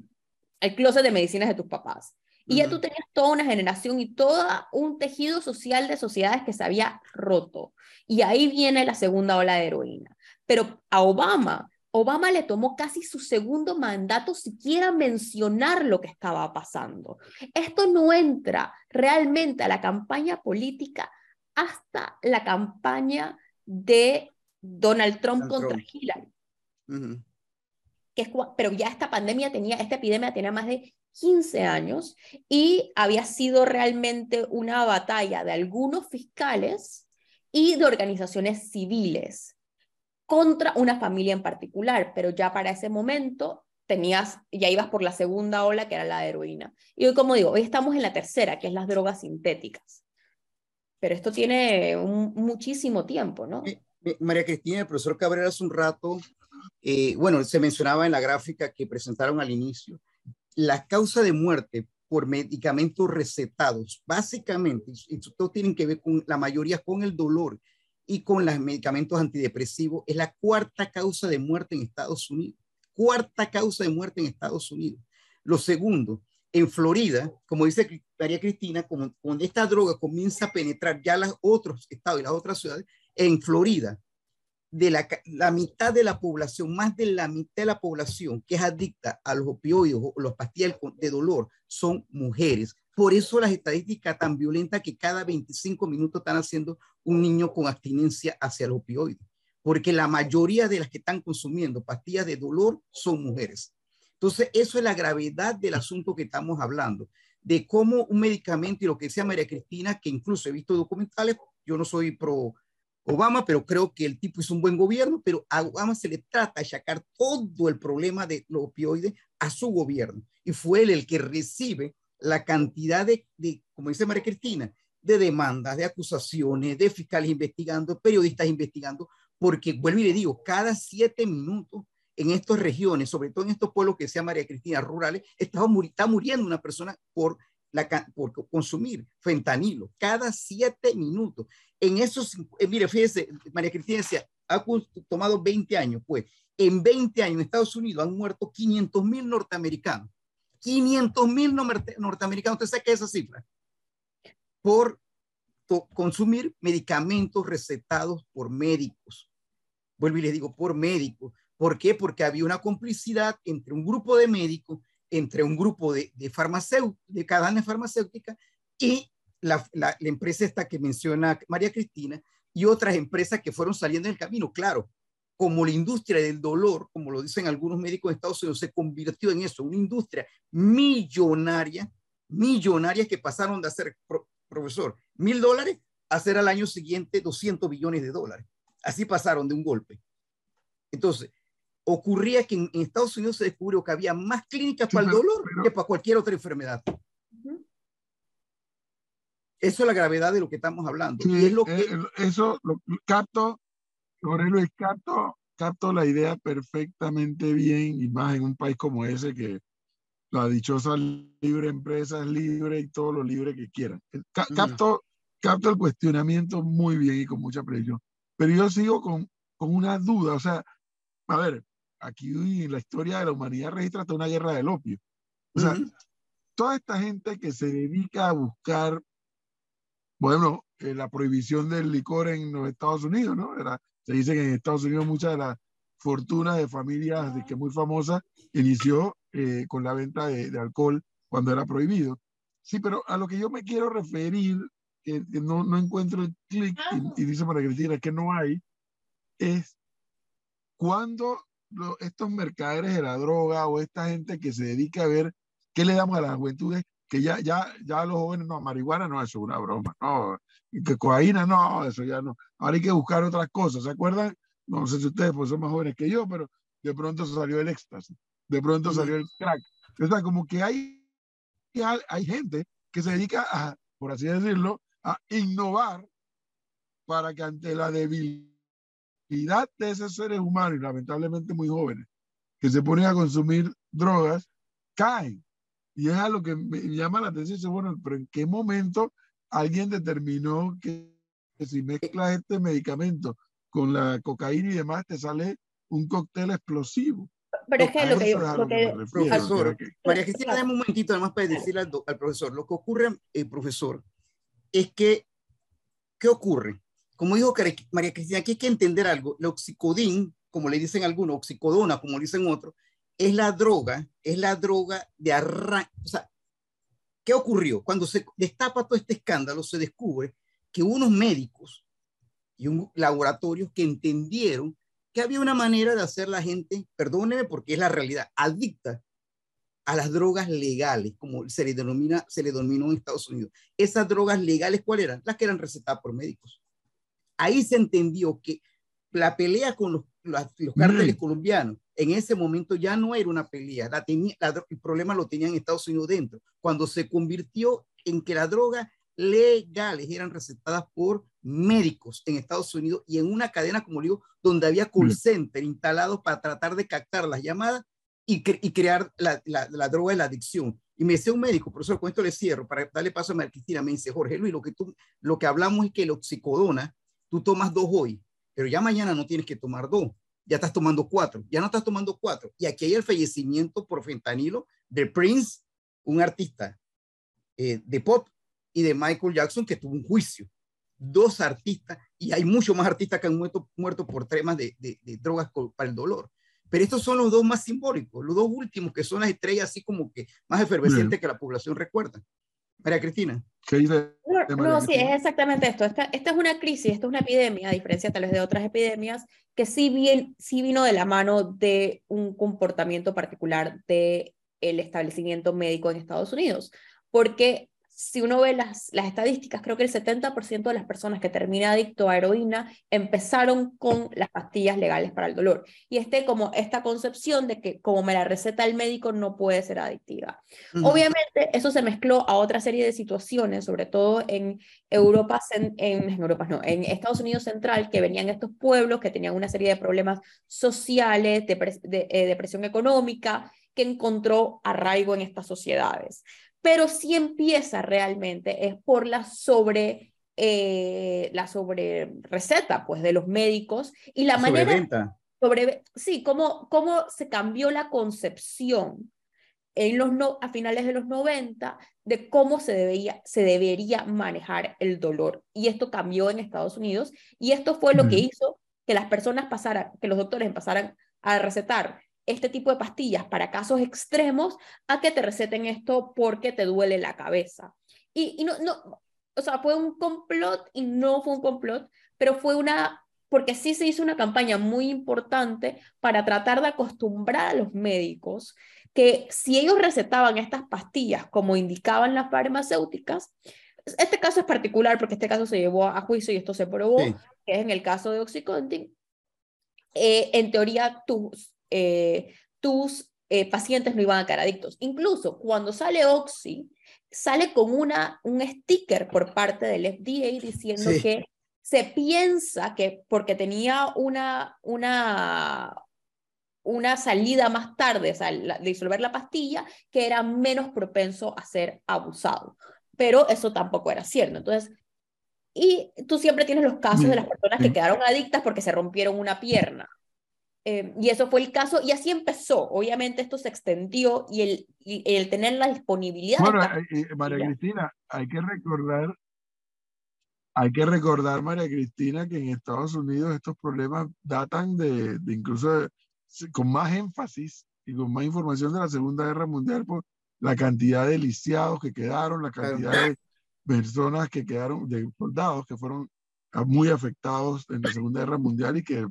[SPEAKER 2] al closet de medicinas de tus papás. Y ya tú tenías toda una generación y todo un tejido social de sociedades que se había roto. Y ahí viene la segunda ola de heroína. Pero a Obama, Obama le tomó casi su segundo mandato siquiera mencionar lo que estaba pasando. Esto no entra realmente a la campaña política hasta la campaña de Donald Trump contra Hillary. que es, pero ya esta pandemia tenía, esta epidemia tenía más de 15 años y había sido realmente una batalla de algunos fiscales y de organizaciones civiles contra una familia en particular, pero ya para ese momento tenías, ya ibas por la segunda ola que era la heroína. Y hoy, como digo, hoy estamos en la tercera, que es las drogas sintéticas. Pero esto tiene muchísimo tiempo, ¿no?
[SPEAKER 3] María Cristina, el profesor Cabrera hace un rato, eh, bueno, se mencionaba en la gráfica que presentaron al inicio, la causa de muerte por medicamentos recetados, básicamente, y todo tienen que ver con la mayoría con el dolor y con los medicamentos antidepresivos, es la cuarta causa de muerte en Estados Unidos. Cuarta causa de muerte en Estados Unidos. Lo segundo, en Florida, como dice María Cristina, cuando esta droga comienza a penetrar ya los otros estados y las otras ciudades, en Florida, de la, la, mitad de la población, más de la mitad de la población que es adicta a los opioides o los pastillas de dolor son mujeres. Por eso las estadísticas tan violentas que cada 25 minutos están haciendo un niño con abstinencia hacia los opioides. Porque la mayoría de las que están consumiendo pastillas de dolor son mujeres. Entonces, eso es la gravedad del asunto que estamos hablando, de cómo un medicamento y lo que decía María Cristina, que incluso he visto documentales, yo no soy pro Obama, pero creo que el tipo hizo un buen gobierno, pero a Obama se le trata de sacar todo el problema de los opioides a su gobierno. Y fue él el que recibe la cantidad de, como dice María Cristina, de demandas, de acusaciones, de fiscales investigando, periodistas investigando, porque vuelvo y le digo, cada siete minutos en estas regiones, sobre todo en estos pueblos que sea María Cristina, rurales, está, está muriendo una persona por la, por consumir fentanilo cada siete minutos. En esos, eh, mire, fíjese, María Cristina decía, ha tomado 20 años, pues en 20 años en Estados Unidos han muerto 500 mil norteamericanos. 500 mil norteamericanos, ¿usted sabe qué es esa cifra? Por consumir medicamentos recetados por médicos. Vuelvo y les digo, por médicos. ¿Por qué? Porque había una complicidad entre un grupo de médicos entre un grupo de, de de cadena farmacéutica y la, la, empresa esta que menciona María Cristina y otras empresas que fueron saliendo del camino. Claro, como la industria del dolor, como lo dicen algunos médicos de Estados Unidos, se convirtió en eso, una industria millonaria, millonaria que pasaron de hacer, profesor, mil dólares a hacer al año siguiente 200 billones de dólares. Así pasaron de un golpe. Entonces, ocurría que en, Estados Unidos se descubrió que había más clínicas para el dolor que para cualquier otra enfermedad. Eso es la gravedad de lo que estamos hablando. y es lo que...
[SPEAKER 1] Eh, eso lo, capto, Luis, capto, capto la idea perfectamente bien y más en un país como ese que la dichosa libre empresa es libre y todo lo libre que quieran. Eh, capto, capto el cuestionamiento muy bien y con mucha presión. Pero yo sigo con, con una duda, o sea, a ver, aquí en la historia de la humanidad registra hasta una guerra del opio. O sea, toda esta gente que se dedica a buscar, bueno, eh, la prohibición del licor en los Estados Unidos, ¿no? Era, se dice que en Estados Unidos muchas de las fortunas de familias de que muy famosas inició eh, con la venta de, alcohol cuando era prohibido. Sí, pero a lo que yo me quiero referir, que, no, no, encuentro el clic, y, y, dice María Cristina que no hay, es cuando estos mercaderes de la droga o esta gente que se dedica a ver qué le damos a las juventudes, que ya, ya, ya los jóvenes, no, marihuana no, eso es una broma, no, que cocaína no, eso ya no, ahora hay que buscar otras cosas, ¿se acuerdan? No sé si ustedes pues, son más jóvenes que yo, pero de pronto salió el éxtasis, de pronto salió el crack. O sea, como que hay, hay gente que se dedica a, por así decirlo, a innovar para que ante la debilidad de esos seres humanos, y lamentablemente muy jóvenes, que se ponen a consumir drogas, caen. Y es algo que me llama la atención. Bueno, pero ¿en qué momento alguien determinó que, si mezclas este medicamento con la cocaína y demás, te sale un cóctel explosivo?
[SPEAKER 2] Pero es que lo que, lo que,
[SPEAKER 3] profesor, María Cristina, dame un momentito además para decirle al, al, profesor. Lo que ocurre, el eh, profesor, es que, ¿qué ocurre? Como dijo María Cristina, aquí hay que entender algo. El oxicodín, como le dicen algunos, oxicodona, como dicen otros, es la droga, es la droga de arranque. O sea, ¿qué ocurrió? Cuando se destapa todo este escándalo, se descubre que unos médicos y un laboratorio que entendieron que había una manera de hacer la gente, perdóneme porque es la realidad, adicta a las drogas legales, como se le denomina, se le denominó en Estados Unidos. Esas drogas legales, ¿cuáles eran? Las que eran recetadas por médicos ahí se entendió que la pelea con los, los, cárteles colombianos en ese momento ya no era una pelea, la tenía, el problema lo tenían Estados Unidos dentro, cuando se convirtió en que las drogas legales eran recetadas por médicos en Estados Unidos y en una cadena, como digo, donde había call center instalados para tratar de captar las llamadas y, y crear la, la, la, droga de la adicción. Y me decía un médico, por eso con esto le cierro, para darle paso a Cristina, me dice, Jorge Luis, lo que, tú, lo que hablamos es que el oxicodona tú tomas dos hoy, pero ya mañana no tienes que tomar dos, ya estás tomando cuatro, ya no estás tomando cuatro. Y aquí hay el fallecimiento por fentanilo de Prince, un artista eh, de pop, y de Michael Jackson, que tuvo un juicio. Dos artistas, y hay muchos más artistas que han muerto, muerto por temas de, de, drogas para el dolor. Pero estos son los dos más simbólicos, los dos últimos, que son las estrellas así como que más efervescentes que la población recuerda. María Cristina.
[SPEAKER 2] no, sí, es exactamente esto. Esta, esta, es una crisis, esta es una epidemia, a diferencia tal vez de otras epidemias, que sí, bien, sí vino de la mano de un comportamiento particular del el establecimiento médico en Estados Unidos. Porque si uno ve las, las estadísticas, creo que el 70% de las personas que termina adicto a heroína empezaron con las pastillas legales para el dolor. Y este, como esta concepción de que como me la receta el médico no puede ser adictiva. Obviamente eso se mezcló a otra serie de situaciones, sobre todo en Europa, en, en, Europa no, en Estados Unidos Central, que venían estos pueblos que tenían una serie de problemas sociales, de, de eh, depresión económica, que encontró arraigo en estas sociedades pero si empieza realmente es por la sobre, eh, la sobre receta pues, de los médicos y la manera... Sobre, sí, cómo, cómo se cambió la concepción en los no, a finales de los 90 de cómo se, debía, se debería manejar el dolor. Y esto cambió en Estados Unidos y esto fue lo que hizo que las personas pasaran, que los doctores pasaran a recetar este tipo de pastillas para casos extremos a que te receten esto porque te duele la cabeza. Y, y no, no, o sea, fue un complot y no fue un complot, pero fue una, porque sí se hizo una campaña muy importante para tratar de acostumbrar a los médicos que si ellos recetaban estas pastillas como indicaban las farmacéuticas, este caso es particular porque este caso se llevó a juicio y esto se probó, que es en el caso de Oxycontin, eh, en teoría tus eh, tus eh, pacientes no iban a quedar adictos. Incluso cuando sale Oxy, sale con una, un sticker por parte del FDA diciendo que se piensa que porque tenía una, una, una salida más tarde, o sea, disolver la pastilla, que era menos propenso a ser abusado. Pero eso tampoco era cierto. Entonces, y tú siempre tienes los casos de las personas que quedaron adictas porque se rompieron una pierna. Eh, y eso fue el caso, y así empezó. Obviamente esto se extendió y el, el tener la disponibilidad.
[SPEAKER 1] Bueno, eh, eh, María Cristina, hay que recordar, hay que recordar, María Cristina, que en Estados Unidos estos problemas datan de, de incluso con más énfasis y con más información de la Segunda Guerra Mundial por la cantidad de lisiados que quedaron, la cantidad de personas que quedaron, de soldados que fueron muy afectados en la Segunda Guerra Mundial y que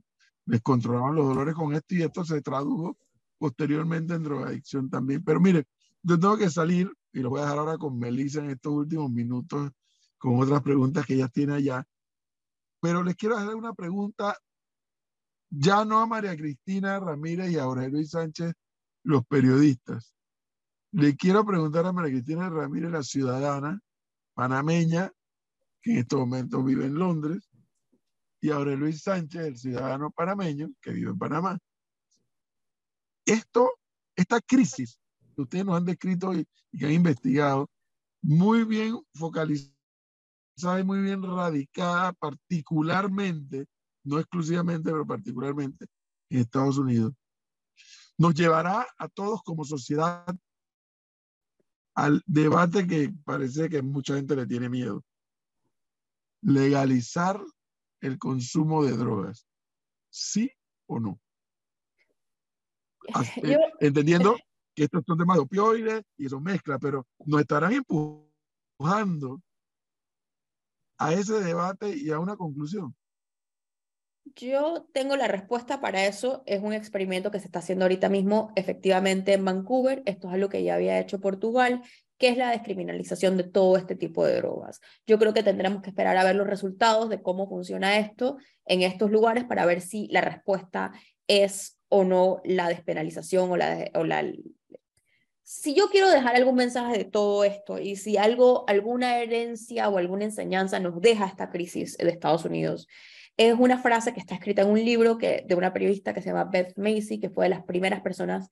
[SPEAKER 1] les controlaban los dolores con esto y esto se tradujo posteriormente en drogadicción también. Pero mire, yo tengo que salir y lo voy a dejar ahora con Melissa en estos últimos minutos con otras preguntas que ella tiene allá. Pero les quiero hacer una pregunta ya no a María Cristina Ramírez y a Aurelio Luis Sánchez, los periodistas. Le quiero preguntar a María Cristina Ramírez, la ciudadana panameña, que en estos momentos vive en Londres, y Aurelio Luis Sánchez, el ciudadano panameño, que vive en Panamá. Esto, esta crisis que ustedes nos han descrito y, y que han investigado, muy bien focalizada y muy bien radicada, particularmente no exclusivamente, pero particularmente en Estados Unidos, nos llevará a todos como sociedad al debate que parece que mucha gente le tiene miedo. Legalizar el consumo de drogas. ¿Sí o no? Entendiendo que estos son temas de opioides y eso mezcla, pero nos estarán empujando a ese debate y a una conclusión.
[SPEAKER 2] Yo tengo la respuesta para eso. Es un experimento que se está haciendo ahorita mismo, efectivamente, en Vancouver. Esto es algo que ya había hecho Portugal, que es la descriminalización de todo este tipo de drogas. Yo creo que tendremos que esperar a ver los resultados de cómo funciona esto en estos lugares para ver si la respuesta es o no la despenalización o la, si yo quiero dejar algún mensaje de todo esto y si algo, alguna herencia o alguna enseñanza nos deja esta crisis de Estados Unidos, es una frase que está escrita en un libro que, de una periodista que se llama Beth Macy, que fue de las primeras personas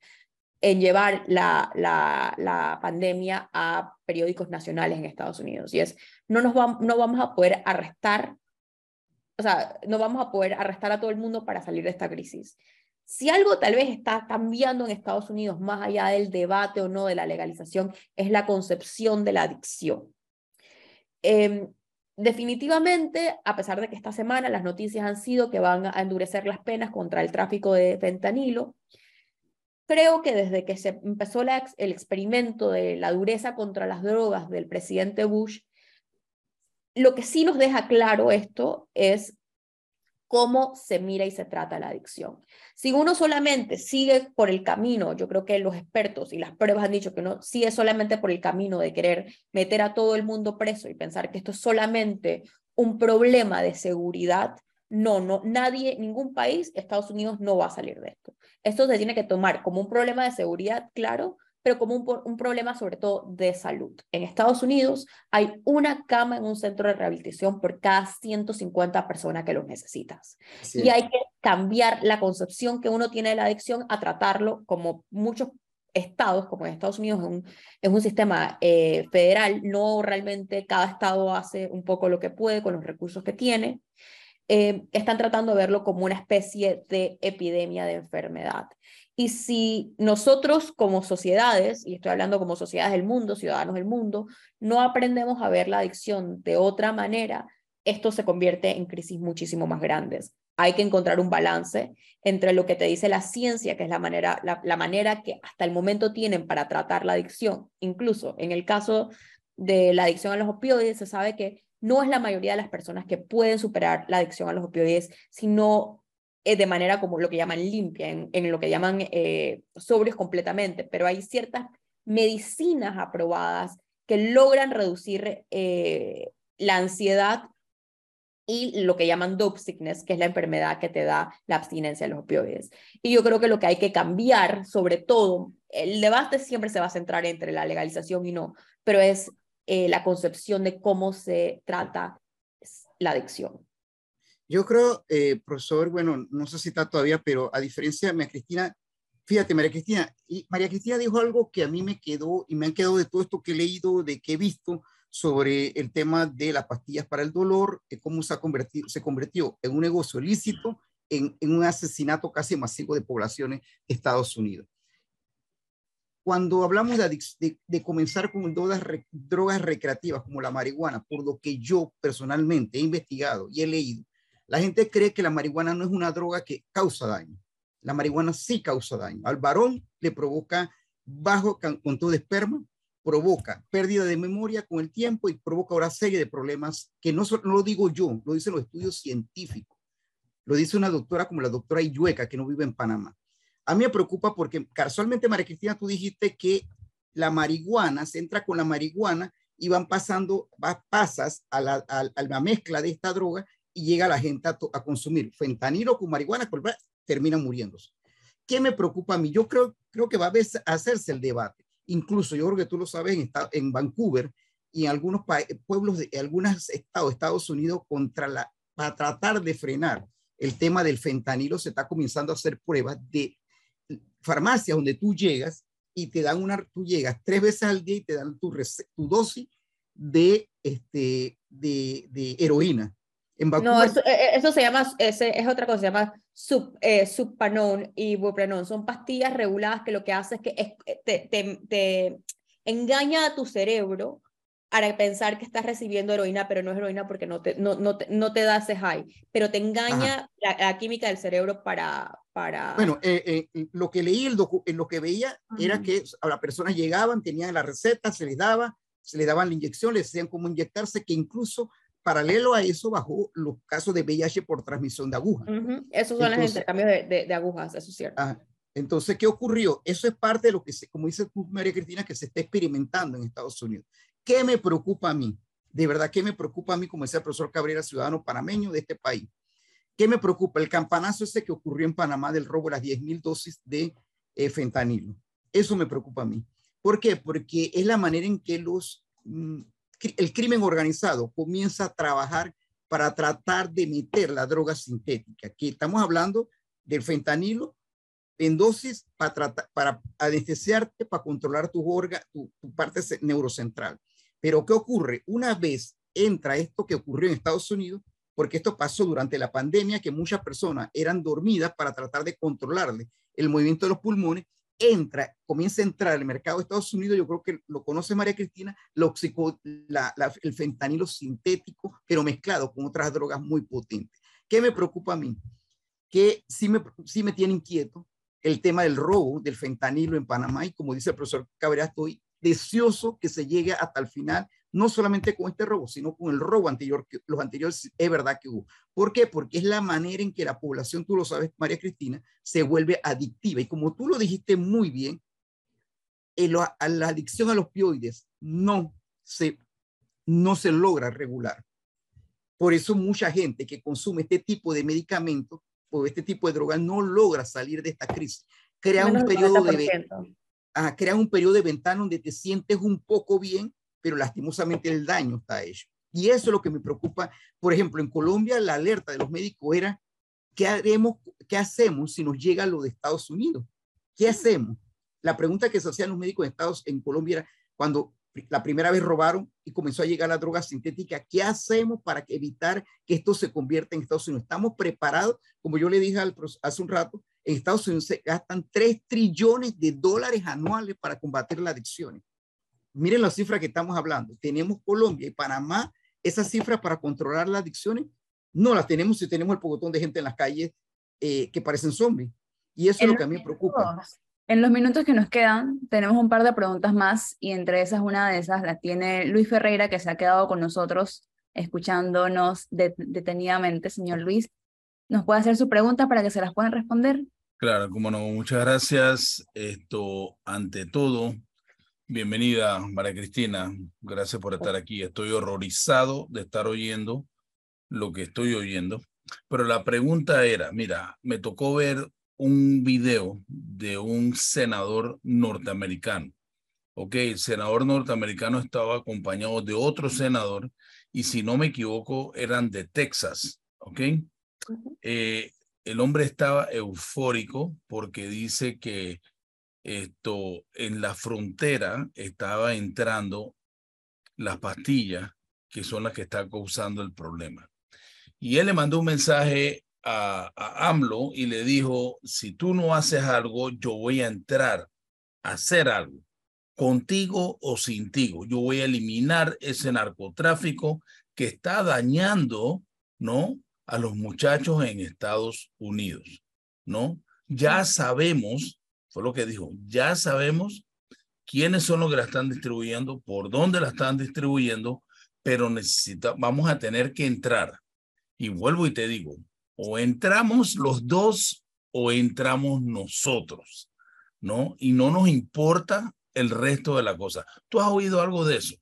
[SPEAKER 2] en llevar la, la, pandemia a periódicos nacionales en Estados Unidos. Y es, no, nos va, no vamos a poder arrestar, o sea, no vamos a poder arrestar a todo el mundo para salir de esta crisis. Si algo tal vez está cambiando en Estados Unidos, más allá del debate o no de la legalización, es la concepción de la adicción. Eh, definitivamente, a pesar de que esta semana las noticias han sido que van a endurecer las penas contra el tráfico de fentanilo, creo que desde que se empezó el experimento de la dureza contra las drogas del presidente Bush, lo que sí nos deja claro esto es cómo se mira y se trata la adicción. Si uno solamente sigue por el camino, yo creo que los expertos y las pruebas han dicho que no sigue solamente por el camino de querer meter a todo el mundo preso y pensar que esto es solamente un problema de seguridad, no, no, nadie, ningún país, Estados Unidos no va a salir de esto. Esto se tiene que tomar como un problema de seguridad, claro, pero como un, un, problema sobre todo de salud. En Estados Unidos hay una cama en un centro de rehabilitación por cada 150 personas que lo necesitas. Y hay que cambiar la concepción que uno tiene de la adicción a tratarlo como muchos estados, como en Estados Unidos, es un, es un sistema eh, federal, no realmente cada estado hace un poco lo que puede con los recursos que tiene. Eh, están tratando de verlo como una especie de epidemia de enfermedad. Y si nosotros como sociedades, y estoy hablando como sociedades del mundo, ciudadanos del mundo, no aprendemos a ver la adicción de otra manera, esto se convierte en crisis muchísimo más grandes. Hay que encontrar un balance entre lo que te dice la ciencia, que es la manera, la, la manera que hasta el momento tienen para tratar la adicción. Incluso en el caso de la adicción a los opioides, se sabe que no es la mayoría de las personas que pueden superar la adicción a los opioides, sino eh, de manera como lo que llaman limpia, en, lo que llaman eh, sobrios completamente, pero hay ciertas medicinas aprobadas que logran reducir eh, la ansiedad y lo que llaman dope sickness, que es la enfermedad que te da la abstinencia de los opioides. Y yo creo que lo que hay que cambiar, sobre todo, el debate siempre se va a centrar entre la legalización y no, pero es la concepción de cómo se trata la adicción.
[SPEAKER 3] Yo creo, eh, profesor, bueno, no sé si está todavía, pero a diferencia de María Cristina, fíjate, María Cristina, y María Cristina dijo algo que a mí me quedó y me han quedado de todo esto que he leído, de que he visto sobre el tema de las pastillas para el dolor, de cómo se, ha convertido, se convirtió en un negocio ilícito, en, en un asesinato casi masivo de poblaciones de Estados Unidos cuando hablamos de, de, de, comenzar con drogas, drogas recreativas como la marihuana, por lo que yo personalmente he investigado y he leído, la gente cree que la marihuana no es una droga que causa daño. La marihuana sí causa daño. Al varón le provoca bajo control de esperma, provoca pérdida de memoria con el tiempo y provoca una serie de problemas que no, no lo digo yo, lo dicen los estudios científicos. lo dice una doctora como la doctora Iyueca, que no vive en Panamá. A mí me preocupa porque casualmente, María Cristina, tú dijiste que la marihuana, se entra con la marihuana y van pasando, va, pasas a la, a, la, mezcla de esta droga y llega la gente a, consumir fentanilo con marihuana, terminan muriéndose. ¿Qué me preocupa a mí? Yo creo, creo que va a hacerse el debate. Incluso yo creo que tú lo sabes, en, en Vancouver y en algunos pueblos de algunos estados Estados Unidos contra la, para tratar de frenar el tema del fentanilo, se está comenzando a hacer pruebas de farmacias donde tú llegas y te dan una, tú llegas tres veces al día y te dan tu, tu dosis de, este, de, de heroína.
[SPEAKER 2] En no, eso, e, e, eso, se llama, ese, es otra cosa, se llama sub, eh, subpanon y buprenon. Son pastillas reguladas que lo que hace es que eh, te, te, te engaña a tu cerebro para pensar que estás recibiendo heroína, pero no es heroína porque no te, no, no te, no te da ese high, pero te engaña la, química del cerebro para... para...
[SPEAKER 3] Bueno, eh, eh, lo que leí, el lo que veía era que a las personas llegaban, tenían la receta, se les daba, se les daban la inyección, les decían cómo inyectarse, que incluso paralelo a eso bajó los casos de VIH por transmisión de agujas.
[SPEAKER 2] Esos son los intercambios de, de, agujas, eso es cierto.
[SPEAKER 3] entonces, ¿qué ocurrió? Eso es parte de lo que, se, como dice María Cristina, que se está experimentando en Estados Unidos. ¿Qué me preocupa a mí? De verdad, ¿qué me preocupa a mí como decía el profesor Cabrera, ciudadano panameño de este país? ¿Qué me preocupa? El campanazo ese que ocurrió en Panamá del robo de las 10 mil dosis de eh, fentanilo. Eso me preocupa a mí. ¿Por qué? Porque es la manera en que los, mm, el crimen organizado comienza a trabajar para tratar de meter la droga sintética, que estamos hablando del fentanilo en dosis para, tratar, para anestesiarte, para controlar tu, orga, tu, tu parte neurocentral. Pero ¿qué ocurre? Una vez entra esto que ocurrió en Estados Unidos, porque esto pasó durante la pandemia, que muchas personas eran dormidas para tratar de controlarle el movimiento de los pulmones, entra, comienza a entrar al mercado de Estados Unidos, yo creo que lo conoce María Cristina, la, el fentanilo sintético, pero mezclado con otras drogas muy potentes. ¿Qué me preocupa a mí? Que sí me, sí me tiene inquieto el tema del robo del fentanilo en Panamá y como dice el profesor Cabrera, estoy deseoso que se llegue hasta el final, no solamente con este robo, sino con el robo anterior, que los anteriores es verdad que hubo. ¿Por qué? Porque es la manera en que la población, tú lo sabes, María Cristina, se vuelve adictiva. Y como tú lo dijiste muy bien, la adicción a los opioides no se, no se logra regular. Por eso mucha gente que consume este tipo de medicamentos o este tipo de drogas no logra salir de esta crisis. Crea un periodo de a crear un periodo de ventana donde te sientes un poco bien, pero lastimosamente el daño está hecho. Y eso es lo que me preocupa. Por ejemplo, en Colombia la alerta de los médicos era, ¿qué haremos, qué hacemos si nos llega lo de Estados Unidos? ¿Qué hacemos? La pregunta que se hacían los médicos en Estados en Colombia era cuando la primera vez robaron y comenzó a llegar la droga sintética, ¿qué hacemos para evitar que esto se convierta en Estados Unidos? ¿Estamos preparados? Como yo le dije al, hace un rato, en Estados Unidos se gastan 3 trillones de dólares anuales para combatir la adicción. Miren las cifras que estamos hablando. Tenemos Colombia y Panamá, esas cifras para controlar las adicciones, no las tenemos si tenemos el pocotón de gente en las calles eh, que parecen zombies. Y eso es lo que a mí me preocupa.
[SPEAKER 5] En los minutos que nos quedan, tenemos un par de preguntas más y entre esas, una de esas la tiene Luis Ferreira, que se ha quedado con nosotros escuchándonos detenidamente. Señor Luis, ¿nos puede hacer su pregunta para que se las puedan responder?
[SPEAKER 4] Claro, como no, muchas gracias. Esto, ante todo, bienvenida, María Cristina. Gracias por estar aquí. Estoy horrorizado de estar oyendo lo que estoy oyendo. Pero la pregunta era, mira, me tocó ver un video de un senador norteamericano. Ok, el senador norteamericano estaba acompañado de otro senador y si no me equivoco eran de Texas. Ok, el hombre estaba eufórico porque dice que esto en la frontera estaba entrando las pastillas que son las que están causando el problema. Y él le mandó un mensaje a, a, AMLO y le dijo, si tú no haces algo, yo voy a entrar a hacer algo, contigo o sin ti. Yo voy a eliminar ese narcotráfico que está dañando, ¿no? A los muchachos en Estados Unidos, ¿no? Ya sabemos, fue lo que dijo, ya sabemos quiénes son los que la están distribuyendo, por dónde la están distribuyendo, pero necesita, vamos a tener que entrar. Y vuelvo y te digo, O entramos los dos o entramos nosotros, ¿no? Y no nos importa el resto de la cosa. ¿Tú has oído algo de eso?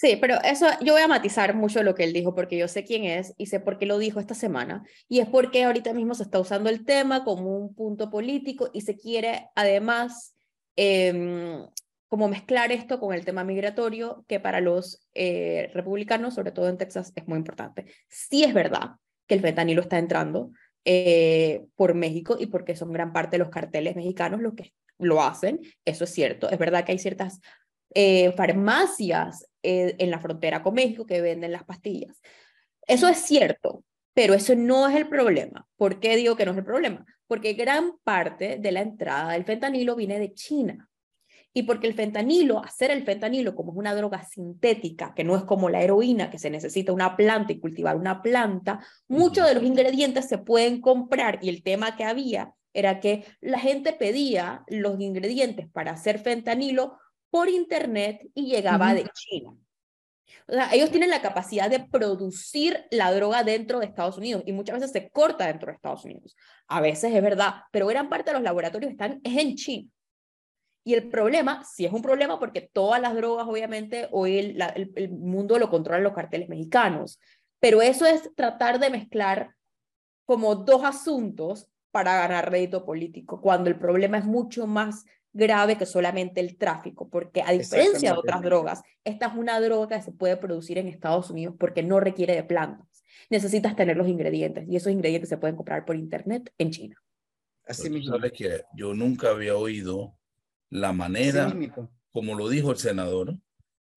[SPEAKER 2] Sí, pero eso yo voy a matizar mucho lo que él dijo porque yo sé quién es y sé por qué lo dijo esta semana. Y es porque ahorita mismo se está usando el tema como un punto político y se quiere además eh, como mezclar esto con el tema migratorio, que para los eh, republicanos, sobre todo en Texas, es muy importante. Sí es verdad que el fentanilo está entrando eh, por México y porque son gran parte de los carteles mexicanos los que lo hacen, eso es cierto. Es verdad que hay ciertas eh, farmacias en la frontera con México que venden las pastillas. Eso es cierto, pero eso no es el problema. ¿Por qué digo que no es el problema? Porque gran parte de la entrada del fentanilo viene de China y porque el fentanilo, hacer el fentanilo como es una droga sintética, que no es como la heroína, que se necesita una planta y cultivar una planta, muchos de los ingredientes se pueden comprar y el tema que había era que la gente pedía los ingredientes para hacer fentanilo por internet y llegaba de China. O sea, ellos tienen la capacidad de producir la droga dentro de Estados Unidos y muchas veces se corta dentro de Estados Unidos. A veces es verdad, pero gran parte de los laboratorios están en China. Y el problema, sí es un problema porque todas las drogas, obviamente, hoy el, el, mundo lo controlan los carteles mexicanos, pero eso es tratar de mezclar como dos asuntos para ganar rédito político, cuando el problema es mucho más grave que solamente el tráfico, porque a diferencia de otras drogas, esta es una droga que se puede producir en Estados Unidos porque no requiere de plantas. Necesitas tener los ingredientes y esos ingredientes se pueden comprar por internet en China.
[SPEAKER 4] Así mismo. Sabes que yo nunca había oído la manera, como lo dijo el senador,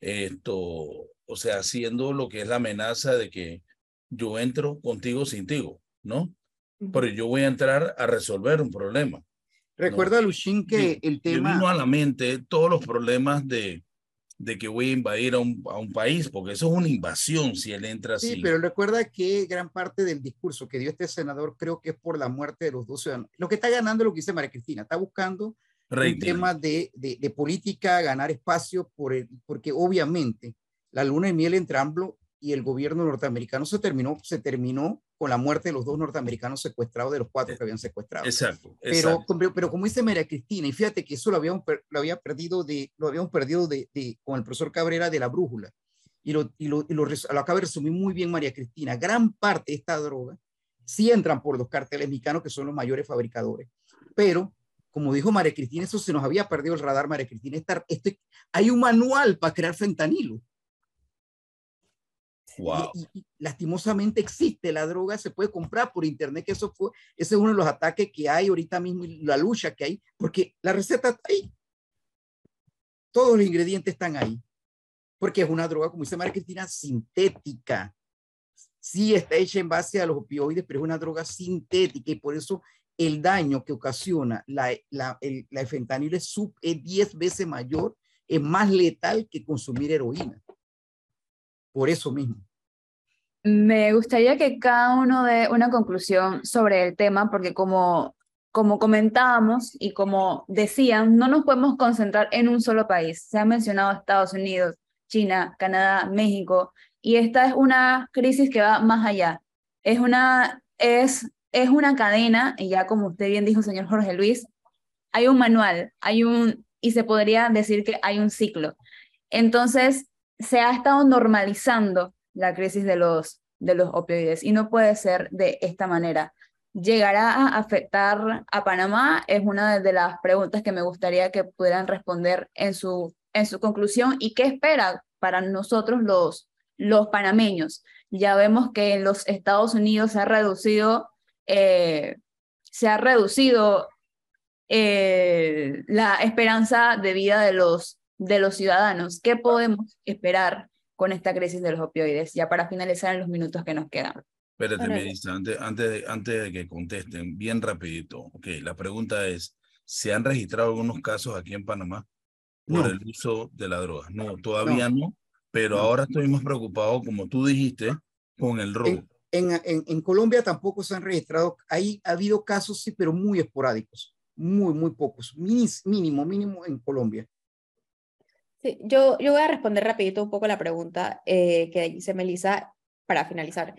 [SPEAKER 4] esto, o sea, haciendo lo que es la amenaza de que yo entro contigo sin ti, ¿no? Pero yo voy a entrar a resolver un problema.
[SPEAKER 3] Recuerda, Luchín, que el tema...
[SPEAKER 4] vino a la mente todos los problemas de, de que voy a invadir a un, a un, país, porque eso es una invasión si él entra así.
[SPEAKER 3] Sí, pero recuerda que gran parte del discurso que dio este senador creo que es por la muerte de los dos ciudadanos. Lo que está ganando es lo que dice María Cristina, está buscando un tema de, de, política, ganar espacio, por el, porque obviamente la luna de miel entre AMLO y el gobierno norteamericano se terminó, se terminó con la muerte de los dos norteamericanos secuestrados, de los cuatro que habían secuestrado.
[SPEAKER 4] Exacto.
[SPEAKER 3] Pero, pero como dice María Cristina, y fíjate que eso lo habíamos, lo había perdido, de, lo habíamos perdido de, de, con el profesor Cabrera de la brújula, y lo, y lo, y lo, lo acaba de resumir muy bien María Cristina, gran parte de esta droga sí entran por los carteles mexicanos, que son los mayores fabricadores, pero como dijo María Cristina, eso se nos había perdido el radar, María Cristina. Este, hay un manual para crear fentanilo.
[SPEAKER 4] Wow.
[SPEAKER 3] Y, lastimosamente existe la droga, se puede comprar por internet, que eso fue, ese es uno de los ataques que hay ahorita mismo, la lucha que hay, porque la receta está ahí. Todos los ingredientes están ahí, porque es una droga, como dice María Cristina, sintética. Sí está hecha en base a los opioides, pero es una droga sintética y por eso el daño que ocasiona la, la, el, la fentanilo es, 10 veces mayor, es más letal que consumir heroína. Por eso mismo.
[SPEAKER 5] Me gustaría que cada uno dé una conclusión sobre el tema, porque como, como comentábamos y como decían, no nos podemos concentrar en un solo país. Se ha mencionado Estados Unidos, China, Canadá, México, y esta es una crisis que va más allá. Es una, es es una cadena, y ya como usted bien dijo, señor Jorge Luis, hay un manual, hay un, y se podría decir que hay un ciclo. Entonces, se ha estado normalizando la crisis de los, de los opioides y no puede ser de esta manera. ¿Llegará a afectar a Panamá? Es una de las preguntas que me gustaría que pudieran responder en su, en su conclusión. ¿Y qué espera para nosotros los, los panameños? Ya vemos que en los Estados Unidos se ha reducido eh, se ha reducido eh, la esperanza de vida de los, de los ciudadanos. ¿Qué podemos esperar con esta crisis de los opioides? Ya para finalizar en los minutos que nos quedan.
[SPEAKER 4] Espérate, ministra, antes, antes, de, antes de que contesten, bien rapidito. Ok, la pregunta es, ¿se han registrado algunos casos aquí en Panamá por el uso de la droga? No, todavía no, pero ahora estoy más preocupado, como tú dijiste, con el robo.
[SPEAKER 3] En, en, Colombia tampoco se han registrado, ahí ha habido casos, sí, pero muy esporádicos, muy, muy pocos, mínimo, mínimo en Colombia.
[SPEAKER 2] Sí, yo, yo voy a responder rapidito un poco la pregunta eh, que dice Melissa para finalizar.